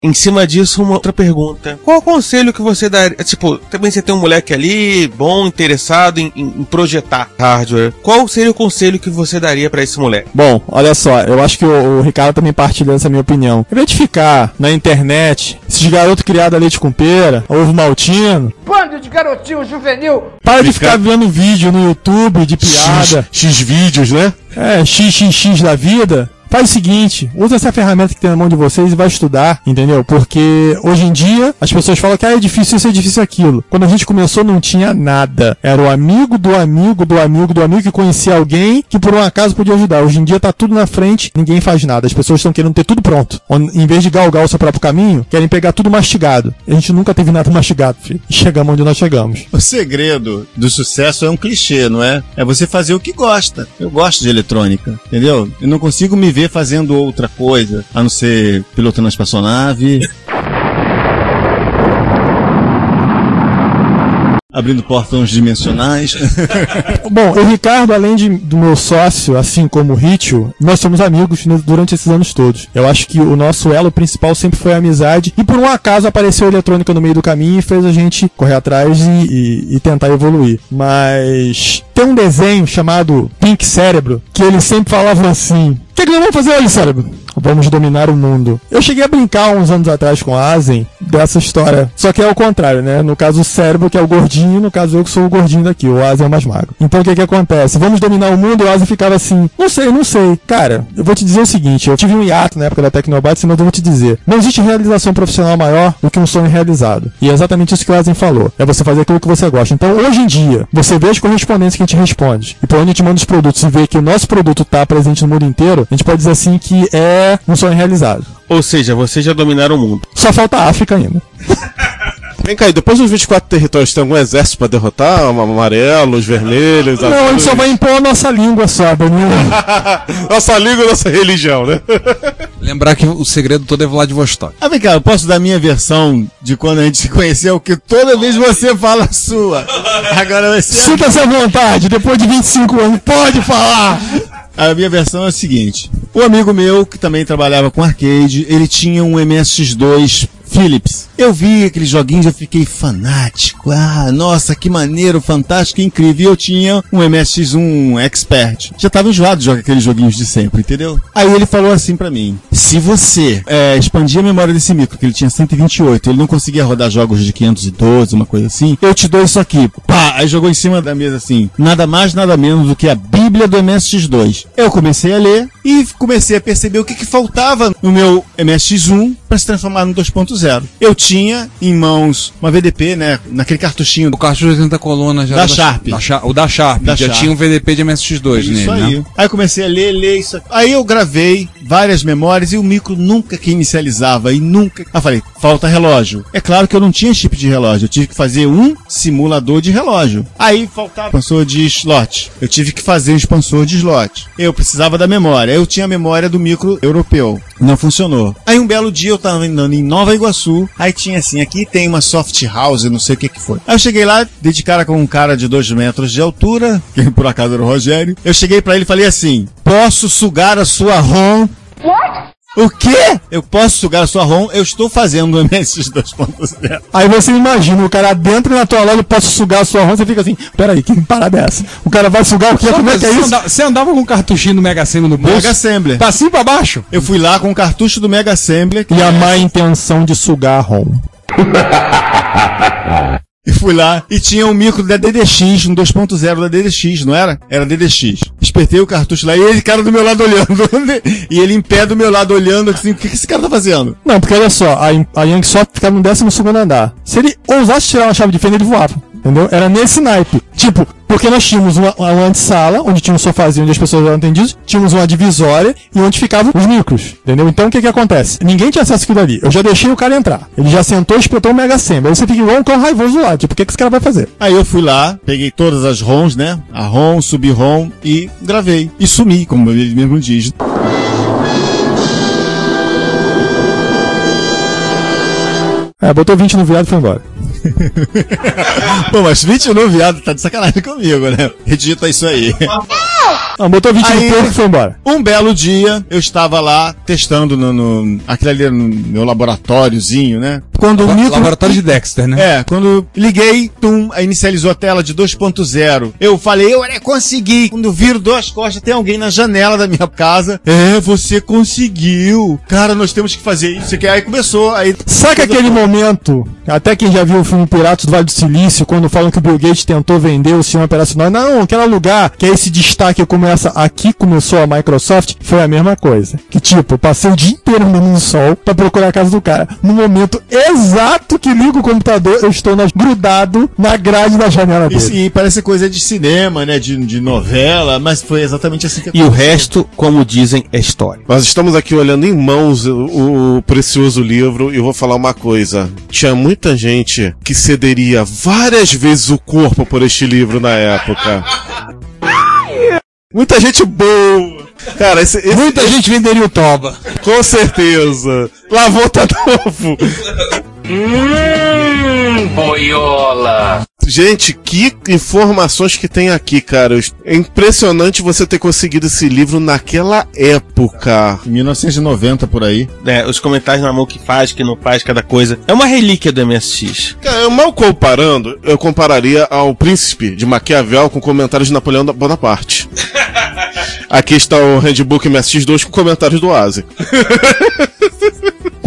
Em cima disso, uma outra pergunta. Qual o conselho que você daria? Tipo, também você tem um moleque ali, bom, interessado em, em- projetar hardware. Qual seria o conselho que você daria pra esse moleque? Bom, olha só, eu acho que o, o Ricardo também partilha dessa minha opinião. Em vez de ficar na internet, esses garotos criados a leite com pera, ovo maltino, Bando de garotinho juvenil! para de ficar vendo vídeo no YouTube de piada, X vídeos, né? é, xxx da vida. Faz o seguinte, usa essa ferramenta que tem na mão de vocês e vai estudar, entendeu? Porque hoje em dia as pessoas falam que ah, é difícil isso, é difícil aquilo. Quando a gente começou não tinha nada. Era o amigo do amigo do amigo do amigo que conhecia alguém que por um acaso podia ajudar. Hoje em dia tá tudo na frente, ninguém faz nada. As pessoas estão querendo ter tudo pronto. Em vez de galgar o seu próprio caminho, querem pegar tudo mastigado. A gente nunca teve nada mastigado, filho. Chegamos onde nós chegamos. O segredo do sucesso é um clichê, não é? É você fazer o que gosta. Eu gosto de eletrônica, entendeu? Eu não consigo me ver fazendo outra coisa, a não ser pilotando a espaçonave. Abrindo portões dimensionais. Bom, o Ricardo, além de, do meu sócio, assim como o Ritio, nós somos amigos né, durante esses anos todos. Eu acho que o nosso elo principal sempre foi a amizade. E por um acaso apareceu a eletrônica no meio do caminho e fez a gente correr atrás e, e- e tentar evoluir. Mas tem um desenho chamado Pink Cérebro que ele sempre falava assim: O que, que nós vamos fazer hoje, cérebro? Vamos dominar o mundo. Eu cheguei a brincar uns anos atrás com a Asen dessa história. Só que é o contrário, né? No caso, o cérebro, que é o gordinho, no caso, eu que sou o gordinho daqui. O Asen é o mais magro. Então, o que que acontece? Vamos dominar o mundo, o Asen ficava assim, não sei, não sei. Cara, eu vou te dizer o seguinte, eu tive um hiato na época da Tecnobytes, mas eu vou te dizer, não existe realização profissional maior do que um sonho realizado. E é exatamente isso que o Asen falou. É você fazer aquilo que você gosta. Então, hoje em dia, você vê as correspondências que a gente responde, e por onde a gente manda os produtos e vê que o nosso produto está presente no mundo inteiro, a gente pode dizer assim que é um sonho realizado. Ou seja, vocês já dominaram o mundo. Só falta a África ainda. Vem cá, e depois dos 24 territórios, tem algum exército pra derrotar? Amarelos, vermelhos, Não, a gente só vai impor a nossa língua só, Danilo. Nossa língua e nossa religião, né? Lembrar que o segredo todo é Vladivostok. Ah, vem cá, eu posso dar a minha versão de quando a gente se conheceu, que toda vez você fala a sua. Agora vai ser. Sinta-se à vontade, depois de 25 anos, pode falar! A minha versão é a seguinte: o amigo meu, que também trabalhava com arcade, ele tinha um MSX2 Philips. Eu vi aqueles joguinhos eu fiquei fanático. Ah, nossa, que maneiro, fantástico, incrível. E eu tinha um MSX1 Expert. Já tava enjoado de jogar aqueles joguinhos de sempre, entendeu? Aí ele falou assim pra mim: se você é, expandir a memória desse micro, que ele tinha 128, ele não conseguia rodar jogos de 512, uma coisa assim, eu te dou isso aqui. Pá! Aí jogou em cima da mesa assim, nada mais, nada menos do que a Bíblia do MSX2. Eu comecei a ler e comecei a perceber o que, que faltava no meu MSX1 para se transformar no 2.0. Eu tinha em mãos uma VDP, né, naquele cartuchinho O cartucho de 80 colunas já Da era Sharp. da o da Sharp. Da já Sharp. tinha um VDP de MSX2 Isso nele, aí. né? Aí eu comecei a ler, ler isso. aqui. Aí eu gravei várias memórias e o micro nunca que inicializava e nunca. Aí eu falei, falta relógio. É claro que eu não tinha chip de relógio, eu tive que fazer um simulador de relógio. Aí faltava expansor de slot. Eu tive que fazer um expansor de slot. Eu precisava da memória. Eu tinha a memória do micro europeu. Não funcionou. Aí um belo dia eu tava andando em Nova Iguaçu. Aí tinha assim, aqui tem uma soft house, não sei o que que foi. Aí eu cheguei lá, dei de cara com um cara de dois metros de altura, que por acaso era o Rogério. Eu cheguei pra ele e falei assim: Posso sugar a sua ROM? O quê? Eu posso sugar a sua ROM? Eu estou fazendo o MSX 2.0. Aí você imagina, o cara dentro na tua loja, posso sugar a sua ROM, você fica assim, peraí, que parada é essa? O cara vai sugar o quê? Como é que é você, isso? andava, você andava com um cartuchinho do Mega Sena no bolso? Mega Assembler. Pra cima e pra baixo? Eu fui lá com o cartucho do Mega Assembler E a má intenção de sugar a ROM. e fui lá e tinha um micro da DDX, um 2.0 da DDX, não era? Era DDX. Espertei o cartucho lá e ele, cara do meu lado olhando. e ele em pé do meu lado olhando, assim, o que, que esse cara tá fazendo? Não, porque olha só, a, a Young só ficava no 12 andar. Se ele ousasse tirar uma chave de fenda, ele voava. Entendeu? Era nesse naipe. Tipo, porque nós tínhamos uma, uma antessala, onde tinha um sofazinho onde as pessoas eram atendidas, tínhamos uma divisória e onde ficavam os micros, entendeu? Então o que que acontece? Ninguém tinha acesso àquilo ali. Eu já deixei o cara entrar. Ele já sentou e espetou o Mega Samba. Aí você fica igual um cão raivoso lá. Tipo, o que que esse cara vai fazer? Aí eu fui lá, peguei todas as ROMs, né? A ROM, sub-ROM e gravei. E sumi, como ele mesmo diz. É, botou 20 no viado e foi embora. Pô, mas 20 no viado tá de sacanagem comigo, né? Edita isso aí. Não, botou 20 Aí- no porco e foi embora. Um belo dia, eu estava lá testando no, no aquele ali no meu laboratóriozinho, né? Quando o micro... Laboratório de Dexter, né? É, quando liguei, tum, aí inicializou a tela de 2.0. Eu falei, eu consegui. Quando viro duas costas, tem alguém na janela da minha casa. É, você conseguiu. Cara, nós temos que fazer isso. aqui. Aí começou, aí... Sabe aquele momento, até quem já viu o filme Piratas do Vale do Silício, quando falam que o Bill Gates tentou vender o sistema operacional, não, aquele lugar que é esse destaque começa, aqui começou a Microsoft, foi a mesma coisa. Que tipo, eu passei o dia inteiro andando no sol pra procurar a casa do cara. No momento exato que ligo o computador, eu estou nas- grudado na grade da janela Isso, dele. e parece coisa de cinema, né? De, de novela, mas foi exatamente assim que E o resto, como dizem, é história. Nós estamos aqui olhando em mãos o, o precioso livro e eu vou falar uma coisa. Tinha muita gente que cederia várias vezes o corpo por este livro na época. Muita gente boa. Cara, esse, esse- Muita gente venderia o Toba. com certeza. Lavou tá novo. Boiola. Gente, que informações que tem aqui, cara. É impressionante você ter conseguido esse livro naquela época. Em 1990, por aí. né, os comentários na mão que faz, que não faz, cada coisa. É uma relíquia do MSX. Cara, eu mal comparando, eu compararia ao Príncipe de Maquiavel com comentários de Napoleão Bonaparte. Aqui está o Handbook MSX2 com comentários do Asi.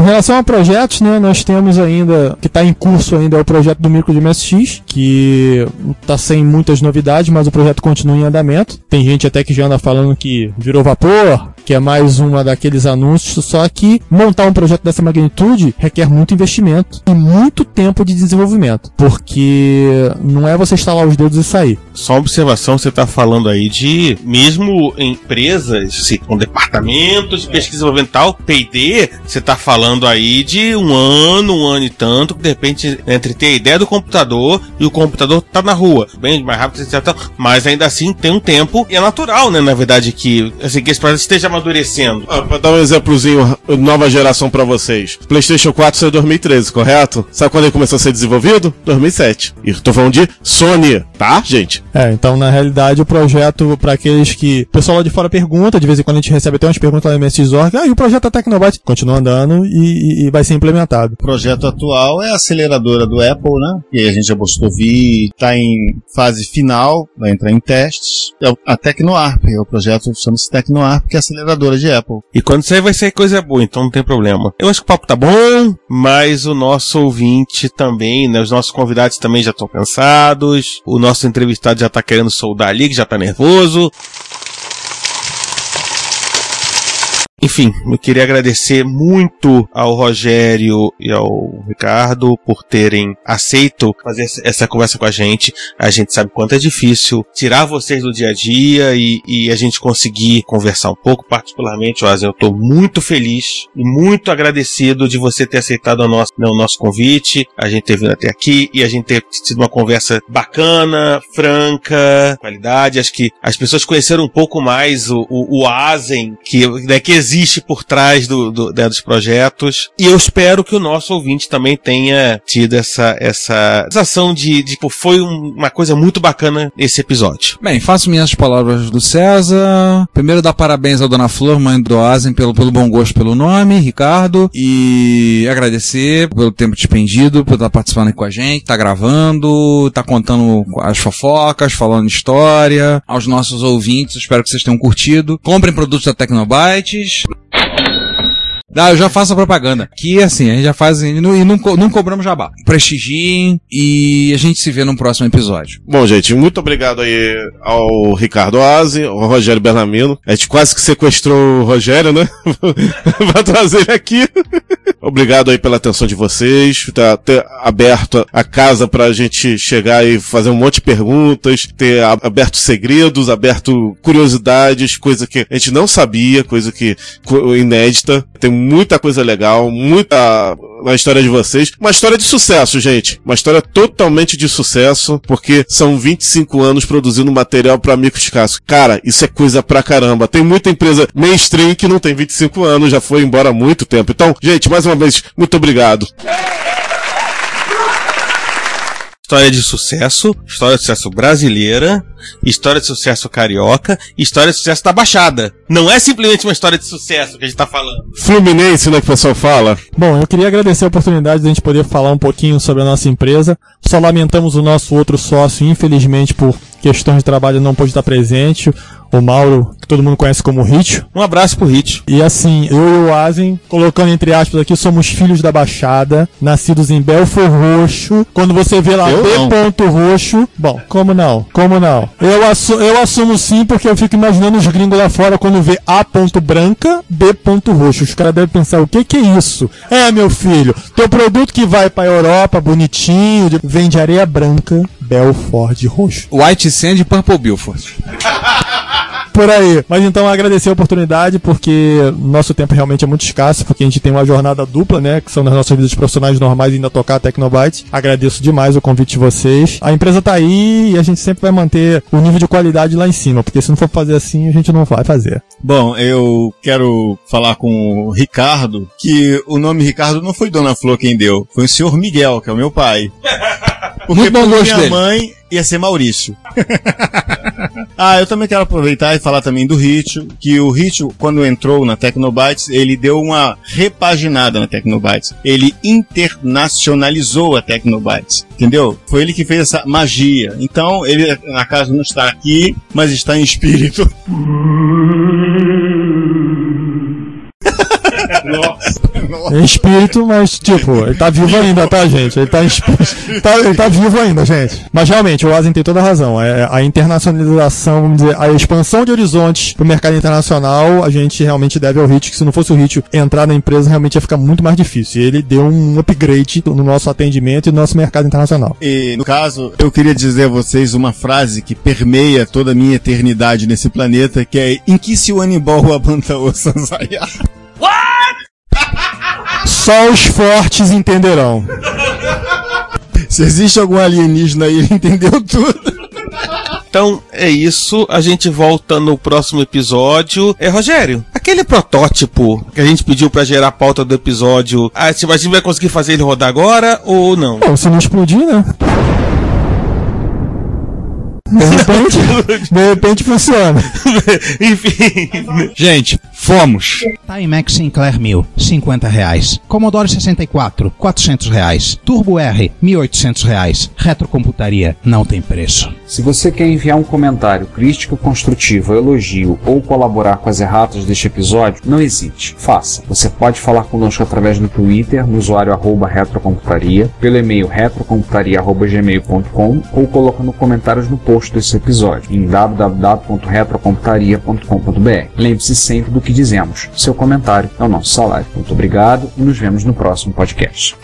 Com relação a projetos, né, nós temos ainda, que está em curso ainda, é o projeto do micro de MSX, que está sem muitas novidades, mas o projeto continua em andamento. Tem gente até que já anda falando que virou vapor, que é mais uma daqueles anúncios, só que montar um projeto dessa magnitude requer muito investimento e muito tempo de desenvolvimento, porque não é você instalar os dedos e sair. Só uma observação, você está falando aí de, mesmo empresas, assim, com departamentos de pesquisa desenvolvimental, P&D, você está falando aí de um ano, um ano e tanto, que de repente, entre ter a ideia do computador e o computador tá na rua, bem mais rápido, etc. Mas ainda assim tem um tempo, e é natural, né, na verdade, que, assim, que esse projeto esteja amadurecendo. Ah, pra dar um exemplozinho, nova geração pra vocês. PlayStation 4 saiu em 2013, correto? Sabe quando ele começou a ser desenvolvido? 2007. E tô falando de Sony, tá, gente? É, então na realidade o projeto, para aqueles que. O pessoal lá de fora pergunta, de vez em quando a gente recebe até umas perguntas lá no MSX.org, ah, e o projeto da Tecnobyte continua andando e, e- e vai ser implementado. O projeto atual é a aceleradora do Apple, né? E aí a gente já postou vídeo, tá em fase final, vai entrar em testes. É o- a TecnoArp, é o projeto chama-se TecnoArp, que é a aceleradora de Apple. E quando sair vai ser coisa boa, então não tem problema. Eu acho que o papo tá bom, mas o nosso ouvinte também, né? Os nossos convidados também já estão cansados. O nosso entrevistado já tá querendo soldar ali, que já tá nervoso. Enfim, eu queria agradecer muito ao Rogério e ao Ricardo por terem aceito fazer essa- conversa com a gente. A gente sabe quanto é difícil tirar vocês do dia a dia e, e a gente conseguir conversar um pouco. Particularmente, Oazen, eu estou muito feliz e muito agradecido de você ter aceitado o nosso, né, o nosso convite, a gente ter vindo até aqui e a gente ter tido uma conversa bacana, franca, qualidade. Acho que as pessoas conheceram um pouco mais o, o, o que, né, que existe por trás do, do- né, dos projetos. E eu espero que o nosso ouvinte também tenha tido essa, essa sensação de, de pô, foi um- uma coisa muito bacana esse episódio. Bem, faço minhas palavras do César. Primeiro dar parabéns à Dona Flor, mãe do Asen, pelo, pelo bom gosto pelo nome, Ricardo. E agradecer pelo tempo despendido, por estar participando aí com a gente, tá gravando, tá contando as fofocas, falando história. Aos nossos ouvintes, espero que vocês tenham curtido. Comprem produtos da Tecnobytes. Ah, eu já faço a propaganda. Que assim, a gente já faz e não, e não, não cobramos jabá. Prestigiem e a gente se vê no próximo episódio. Bom, gente, muito obrigado aí ao Ricardo Oasi, ao Rogério Bernamino. A gente quase que sequestrou o Rogério, né? pra trazer ele aqui. Obrigado aí pela atenção de vocês, tá, ter aberto a casa pra gente chegar e fazer um monte de perguntas, ter aberto segredos, aberto curiosidades, coisa que a gente não sabia, coisa que inédita. Tem muita coisa legal, muita na história de vocês. Uma história de sucesso, gente. Uma história totalmente de sucesso, porque são 25 anos produzindo material pra micros cascos. Cara, isso é coisa pra caramba. Tem muita empresa mainstream que não tem 25 anos, já foi embora há muito tempo. Então, gente, mais uma vez, muito obrigado. História de sucesso, história de sucesso brasileira, história de sucesso carioca, história de sucesso da Baixada. Não é simplesmente uma história de sucesso que a gente tá falando. Fluminense, né, que o pessoal fala. Bom, eu queria agradecer a oportunidade de a gente poder falar um pouquinho sobre a nossa empresa. Só lamentamos o nosso outro sócio, infelizmente, por questões de trabalho não pôde estar presente. O Mauro, que todo mundo conhece como Ritio. Um abraço pro Hit. E assim, eu e o Asen, colocando entre aspas aqui, somos filhos da Baixada, nascidos em Belfor Roxo. Quando você vê lá Eu B. não. ponto roxo, bom, como não? Como não? Eu, assu eu assumo sim, porque eu fico imaginando os gringos lá fora quando vê A. ponto branca, B. ponto roxo. Os caras devem pensar, o que que é isso? É, meu filho, teu produto que vai pra Europa, bonitinho, de- vem de areia branca, Belford roxo. White Sand e Purple Bilford. Por aí. Mas então agradecer a oportunidade, porque nosso tempo realmente é muito escasso, porque a gente tem uma jornada dupla, né? Que são nas nossas vidas profissionais normais e ainda tocar a Tecnobyte. Agradeço demais o convite de vocês. A empresa tá aí e a gente sempre vai manter o nível de qualidade lá em cima, porque se não for fazer assim, a gente não vai fazer. Bom, eu quero falar com o Ricardo que o nome Ricardo não foi Dona Flor quem deu, foi o senhor Miguel, que é o meu pai. Porque Muito bom gosto minha dele. mãe ia ser Maurício. ah, eu também quero aproveitar e falar também do Ritio, que o Ritio, quando entrou na Tecnobytes, ele deu uma repaginada na Tecnobytes. Ele internacionalizou a Tecnobytes, entendeu? Foi ele que fez essa magia. Então, ele, na casa, não está aqui, mas está em espírito. Em espírito, mas tipo, ele tá vivo ainda, tá, gente? Ele tá em espírito. Tá, ele tá vivo ainda, gente. Mas realmente, o Asen tem toda a razão. É, a internacionalização, vamos dizer, a expansão de horizontes pro mercado internacional, a gente realmente deve ao Hit, que se não fosse o Hit entrar na empresa, realmente ia ficar muito mais difícil. E ele deu um upgrade no nosso atendimento e no nosso mercado internacional. E, no caso, eu queria dizer a vocês uma frase que permeia toda a minha eternidade nesse planeta, que é Em que se o Anibal abantaou Sansaya? Só os fortes entenderão. Se existe algum alienígena aí, ele entendeu tudo. Então é isso, a gente volta no próximo episódio. É, Rogério, aquele protótipo que a gente pediu pra gerar a pauta do episódio, a gente a gente vai conseguir fazer ele rodar agora ou não? Bom, se não explodir, né? De repente, de repente funciona. Enfim. Gente, fomos. Timex Sinclair 1000, 50 reais. Commodore 64, 400 reais. Turbo R, 1.800 reais. Retrocomputaria, não tem preço. Se você quer enviar um comentário, crítica construtiva, elogio ou colaborar com as erratas deste episódio, não hesite, faça. Você pode falar conosco através do Twitter, no usuário arroba retrocomputaria, pelo e-mail retrocomputaria.gmail.com ou colocando comentários no post desse episódio em www.retrocomputaria.com.br. Lembre-se sempre do que dizemos. Seu comentário é o nosso salário. Muito obrigado e nos vemos no próximo podcast.